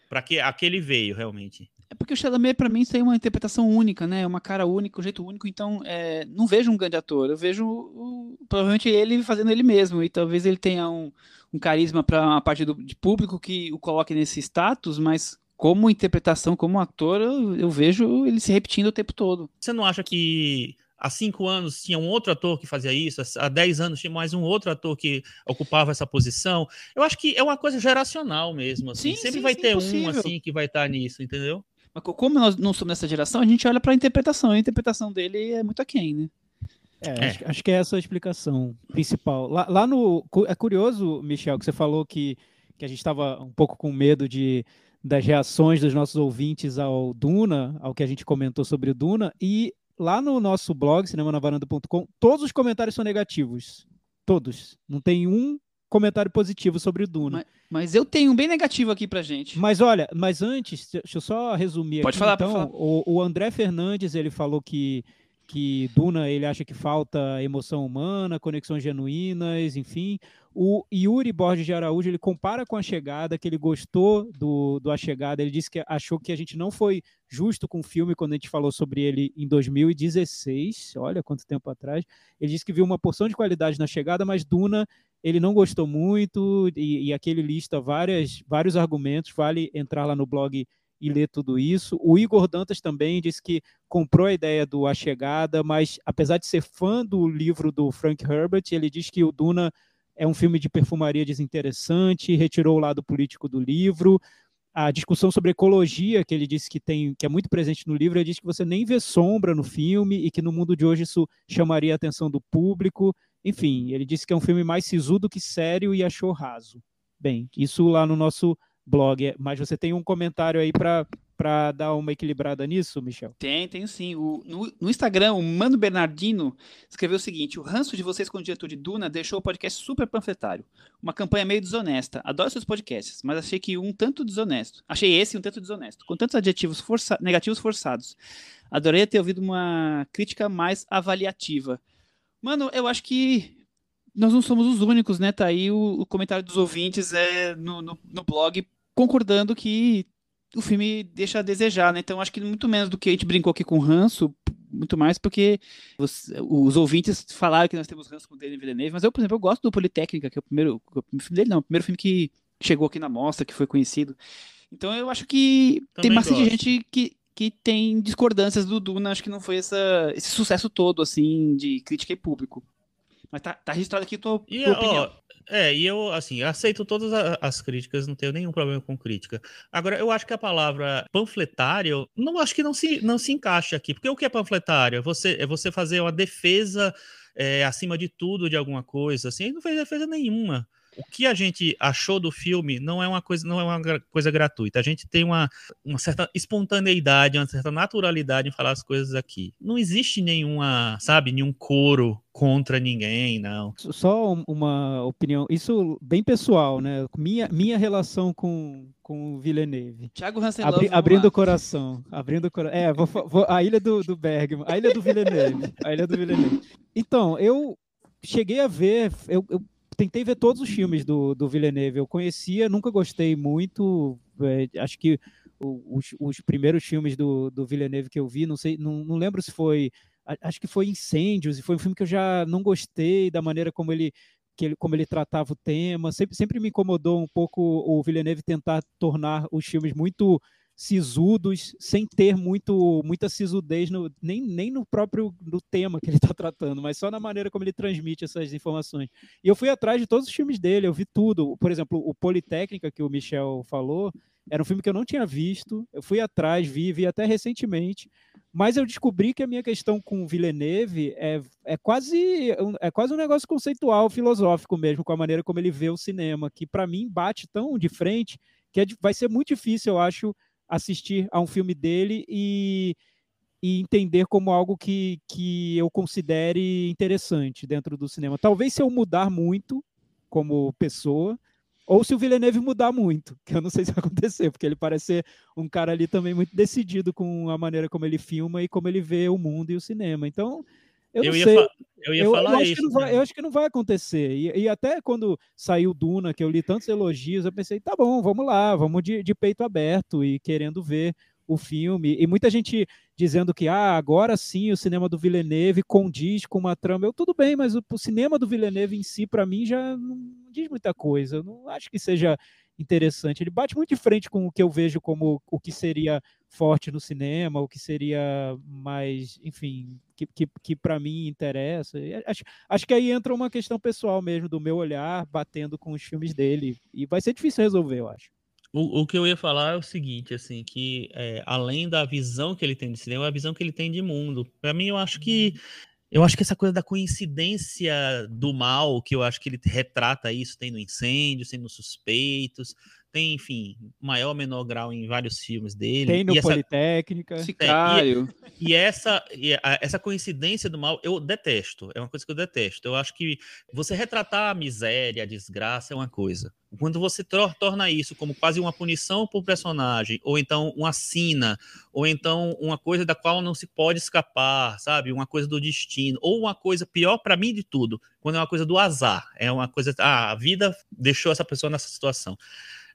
para que aquele veio realmente. É porque o Chalamet, para mim, tem uma interpretação única, né? Uma cara única, um jeito único. Então, é, não vejo um grande ator. Eu vejo o, provavelmente ele fazendo ele mesmo. E talvez ele tenha um, um carisma para uma parte do, de público que o coloque nesse status, mas como interpretação, como ator, eu, eu vejo ele se repetindo o tempo todo. Você não acha que há cinco anos tinha um outro ator que fazia isso, há dez anos tinha mais um outro ator que ocupava essa posição. Eu acho que é uma coisa geracional mesmo. Assim. Sim, Sempre sim, vai sim, ter possível. um assim que vai estar nisso, entendeu? Mas como nós não somos dessa geração, a gente olha para a interpretação. A interpretação dele é muito aquém, né? É, é. Acho, acho, que é essa a explicação principal. Lá, lá, no. É curioso, Michel, que você falou que, que a gente estava um pouco com medo de das reações dos nossos ouvintes ao Duna, ao que a gente comentou sobre o Duna, e lá no nosso blog, cinemanavaranda.com, todos os comentários são negativos. Todos. Não tem um comentário positivo sobre o Duna. Mas, mas eu tenho um bem negativo aqui pra gente. Mas olha, mas antes, deixa eu só resumir Pode aqui. falar, então, pode falar. O, o André Fernandes, ele falou que que Duna ele acha que falta emoção humana, conexões genuínas, enfim. O Yuri Borges de Araújo ele compara com a chegada, que ele gostou do, do A Chegada. Ele disse que achou que a gente não foi justo com o filme quando a gente falou sobre ele em 2016. Olha quanto tempo atrás. Ele disse que viu uma porção de qualidade na chegada, mas Duna ele não gostou muito e, e aqui ele lista várias, vários argumentos. Vale entrar lá no blog e ler tudo isso. O Igor Dantas também disse que comprou a ideia do A Chegada, mas apesar de ser fã do livro do Frank Herbert, ele diz que o Duna é um filme de perfumaria desinteressante, retirou o lado político do livro. A discussão sobre ecologia, que ele disse que tem, que é muito presente no livro, ele diz que você nem vê sombra no filme e que no mundo de hoje isso chamaria a atenção do público. Enfim, ele disse que é um filme mais sisudo que sério e achou raso. Bem, isso lá no nosso blog. Mas você tem um comentário aí para para dar uma equilibrada nisso, Michel? Tem, tenho sim. O, no, no, Instagram, o Mano Bernardino escreveu o seguinte: o ranço de vocês com o diretor de Duna deixou o podcast super panfletário. Uma campanha meio desonesta. Adoro seus podcasts, mas achei que um tanto desonesto. Achei esse um tanto desonesto, com tantos adjetivos força, negativos forçados. Adorei ter ouvido uma crítica mais avaliativa. Mano, eu acho que nós não somos os únicos, né? Tá aí o, o comentário dos ouvintes é, no, no, no blog concordando que o filme deixa a desejar, né? Então acho que muito menos do que a gente brincou aqui com ranço, muito mais porque os, os ouvintes falaram que nós temos ranço com o Denis Villeneuve, mas eu, por exemplo, eu gosto do Politécnica, que é o primeiro o filme dele, não, o primeiro filme que chegou aqui na mostra, que foi conhecido. Então eu acho que Também tem bastante gosto. gente que, que tem discordâncias do Duna, acho que não foi essa, esse sucesso todo, assim, de crítica e público. Mas tá, tá registrado aqui tua, e, tua opinião. Ó, é, e eu, assim, aceito todas as críticas, não tenho nenhum problema com crítica. Agora, eu acho que a palavra panfletário, não acho que não se, não se encaixa aqui, porque o que é panfletário? É você, é você fazer uma defesa é, acima de tudo de alguma coisa, assim, ele não fez defesa nenhuma o que a gente achou do filme não é uma coisa, não é uma coisa gratuita. A gente tem uma, uma certa espontaneidade, uma certa naturalidade em falar as coisas aqui. Não existe nenhuma, sabe, nenhum coro contra ninguém, não. Só uma opinião, isso bem pessoal, né? Minha, minha relação com, com o Villeneuve. Thiago Hansen Abri, Abrindo o coração. Abrindo o coração. É, vou, vou, a ilha do, do Bergman, a ilha do Villeneuve. A ilha do Villeneuve. Então, eu cheguei a ver, eu, eu tentei ver todos os filmes do, do Villeneuve. Eu conhecia, nunca gostei muito. É, acho que os, os, primeiros filmes do, do Villeneuve que eu vi, não sei, não, não lembro se foi. Acho que foi Incêndios, e foi um filme que eu já não gostei da maneira como ele, que ele, como ele tratava o tema. Sempre, sempre me incomodou um pouco o Villeneuve tentar tornar os filmes muito sisudos, sem ter muito, muita sisudez, no, nem, nem no próprio no tema que ele está tratando, mas só na maneira como ele transmite essas informações. E eu fui atrás de todos os filmes dele, eu vi tudo. Por exemplo, o Politécnica, que o Michel falou, era um filme que eu não tinha visto, eu fui atrás, vi, vi até recentemente, mas eu descobri que a minha questão com Villeneuve é, é, quase, é quase um negócio conceitual, filosófico mesmo, com a maneira como ele vê o cinema, que para mim bate tão de frente que é, vai ser muito difícil, eu acho, assistir a um filme dele e, e entender como algo que, que eu considere interessante dentro do cinema. Talvez se eu mudar muito como pessoa, ou se o Villeneuve mudar muito, que eu não sei se vai acontecer, porque ele parece ser um cara ali também muito decidido com a maneira como ele filma e como ele vê o mundo e o cinema. Então, eu, eu, ia, sei. eu ia eu, falar eu isso. Vai, eu acho que não vai acontecer. E, e, até quando saiu Duna, que eu li tantos elogios, eu pensei, tá bom, vamos lá, vamos de, de peito aberto e querendo ver o filme. E muita gente dizendo que ah, agora sim o cinema do Villeneuve condiz com uma trama. Eu, tudo bem, mas o, o cinema do Villeneuve em si, para mim, já não diz muita coisa. Eu não acho que seja interessante. Ele bate muito de frente com o que eu vejo como o que seria forte no cinema, o que seria mais, enfim, que, que, que para mim interessa. Acho, acho que aí entra uma questão pessoal mesmo, do meu olhar batendo com os filmes dele. E vai ser difícil resolver, eu acho. O, o que eu ia falar é o seguinte, assim, que é, além da visão que ele tem de cinema, é a visão que ele tem de mundo. Para mim, eu acho que eu acho que essa coisa da coincidência do mal, que eu acho que ele retrata isso, tem no incêndio, tem nos suspeitos, tem, enfim, maior ou menor grau em vários filmes dele. Tem no e essa, Politécnica. Sicário. e essa, e a- essa coincidência do mal, eu detesto. É uma coisa que eu detesto. Eu acho que você retratar a miséria, a desgraça é uma coisa. Quando você tor- torna isso como quase uma punição para o personagem, ou então uma sina, ou então uma coisa da qual não se pode escapar, sabe? Uma coisa do destino, ou uma coisa pior para mim de tudo, quando é uma coisa do azar. É uma coisa, ah, a vida deixou essa pessoa nessa situação.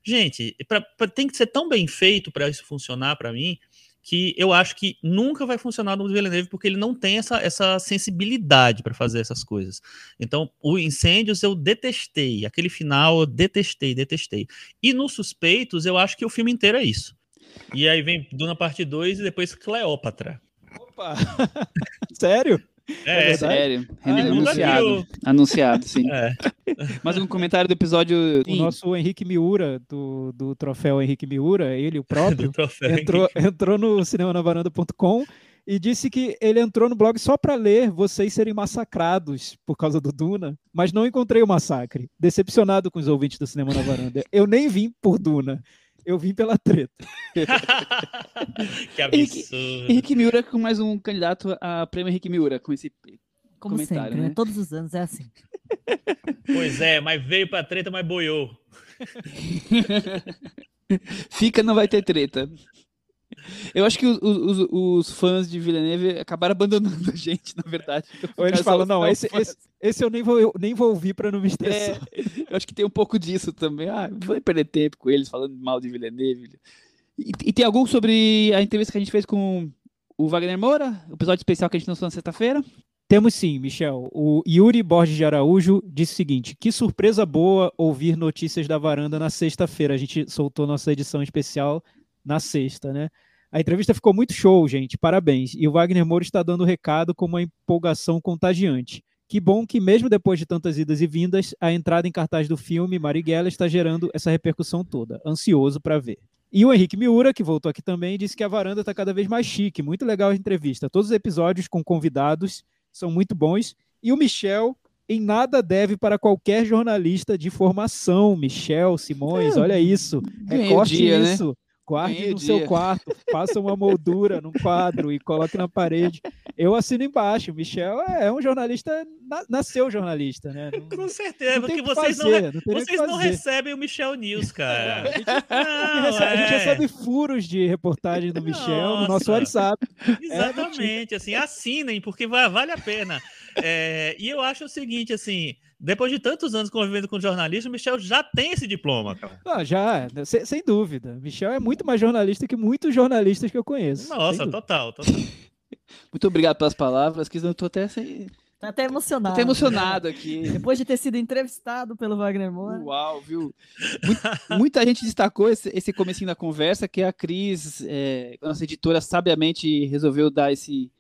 Gente, pra- pra- tem que ser tão bem feito para isso funcionar para mim que eu acho que nunca vai funcionar no Villeneuve porque ele não tem essa, essa sensibilidade para fazer essas coisas. Então, o Incêndios eu detestei, aquele final eu detestei, detestei. E nos Suspeitos eu acho que o filme inteiro é isso. E aí vem Duna parte 2 e depois Cleópatra. Opa! Sério? É, verdade? Sério. Ah, anunciado. Anunciado, sim. é. Mais um comentário do episódio. O nosso Henrique Miura, do, do troféu Henrique Miura, ele, o próprio, entrou, entrou no cinemanavaranda.com e disse que ele entrou no blog só para ler vocês serem massacrados por causa do Duna, mas não encontrei o massacre. Decepcionado com os ouvintes do Cinema na Varanda. Eu nem vim por Duna, eu vim pela treta. que absurdo. Henrique Miura com mais um candidato a prêmio Henrique Miura, com esse. Como Comentário, sempre, né? né? Todos os anos é assim. Pois é, mas veio pra treta, mas boiou. Fica, não vai ter treta. Eu acho que os, os- os fãs de Villeneuve acabaram abandonando a gente, na verdade. Então, Ou eles falam, não, esse, esse, esse eu nem vou, eu nem vou ouvir para não me estressar. É, eu acho que tem um pouco disso também. Ah, vou perder tempo com eles falando mal de Villeneuve. E, e tem algum sobre a entrevista que a gente fez com o Wagner Moura? O episódio especial que a gente lançou na sexta-feira? Temos sim, Michel. O Yuri Borges de Araújo disse o seguinte: que surpresa boa ouvir notícias da varanda na sexta-feira. A gente soltou nossa edição especial na sexta, né? A entrevista ficou muito show, gente. Parabéns. E o Wagner Moura está dando o recado com uma empolgação contagiante. Que bom que, mesmo depois de tantas idas e vindas, a entrada em cartaz do filme Marighella está gerando essa repercussão toda. Ansioso para ver. E o Henrique Miura, que voltou aqui também, disse que a varanda está cada vez mais chique. Muito legal a entrevista. Todos os episódios com convidados são muito bons. E o Michel em nada deve para qualquer jornalista de formação. Michel Simões, olha isso. Recorte dia, né? Guarde Ganhei o no seu dia. quarto, faça uma moldura num quadro e coloque na parede. Eu assino embaixo. Michel é um jornalista, na- nasceu jornalista, né? Não, Com certeza, não porque vocês, não, fazer, não tem nem o que vocês não recebem o Michel News, cara. A gente, Não, recebe, a gente é. recebe furos de reportagem do Michel no nosso Nossa. WhatsApp. Exatamente, assim, assinem, porque va- vale a pena. É, e eu acho o seguinte, assim, depois de tantos anos convivendo com jornalismo, o Michel já tem esse diploma, cara. Ah, já, sem, sem dúvida. Michel é muito mais jornalista que muitos jornalistas que eu conheço. Nossa, total, total. Muito obrigado pelas palavras, que eu tô até, sem- Tá até tô emocionado. até emocionado aqui. Depois de ter sido entrevistado pelo Wagner Moura. Uau, viu? Mu- Muita gente destacou esse, esse comecinho da conversa, que a Cris, é, a nossa editora, sabiamente resolveu dar esse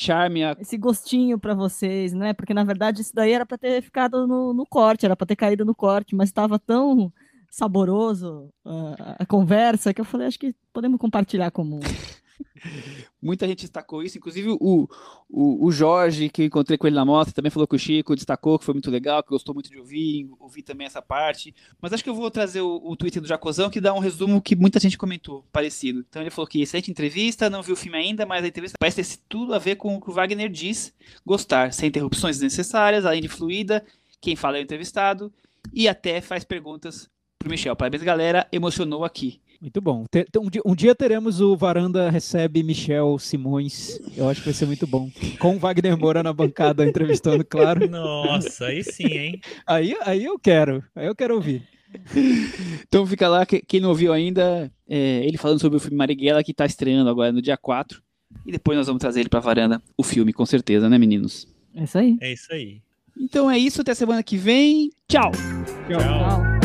charme a Esse gostinho pra vocês, né? Porque na verdade isso daí era pra ter ficado no, no corte, era pra ter caído no corte, mas estava tão saboroso ah, a conversa que eu falei, acho que podemos compartilhar como Muita gente destacou isso, inclusive o, o, o Jorge, que encontrei com ele na moto, também falou que o Chico destacou que foi muito legal, que gostou muito de ouvir, ouvir também essa parte. Mas acho que eu vou trazer o, o tweet do Jacozão, que dá um resumo que muita gente comentou, parecido. Então ele falou que excelente entrevista, não viu o filme ainda, mas a entrevista parece ter tudo a ver com o que o Wagner diz, gostar, sem interrupções desnecessárias, além de fluida, quem fala é o entrevistado, e até faz perguntas pro Michel. Parabéns, galera, emocionou aqui. Muito bom. Um dia, um dia teremos o Varanda Recebe Michel Simões. Eu acho que vai ser muito bom. Com o Wagner Moura na bancada entrevistando, claro. Nossa, aí sim, hein? Aí, aí eu quero. Aí eu quero ouvir. Então fica lá, que- quem não ouviu ainda, é, ele falando sobre o filme Marighella, que tá estreando agora no dia 4. E depois nós vamos trazer ele pra varanda, o filme, com certeza, né, meninos? é isso aí. É isso aí. Então é isso, até semana que vem. Tchau! Tchau. Tchau.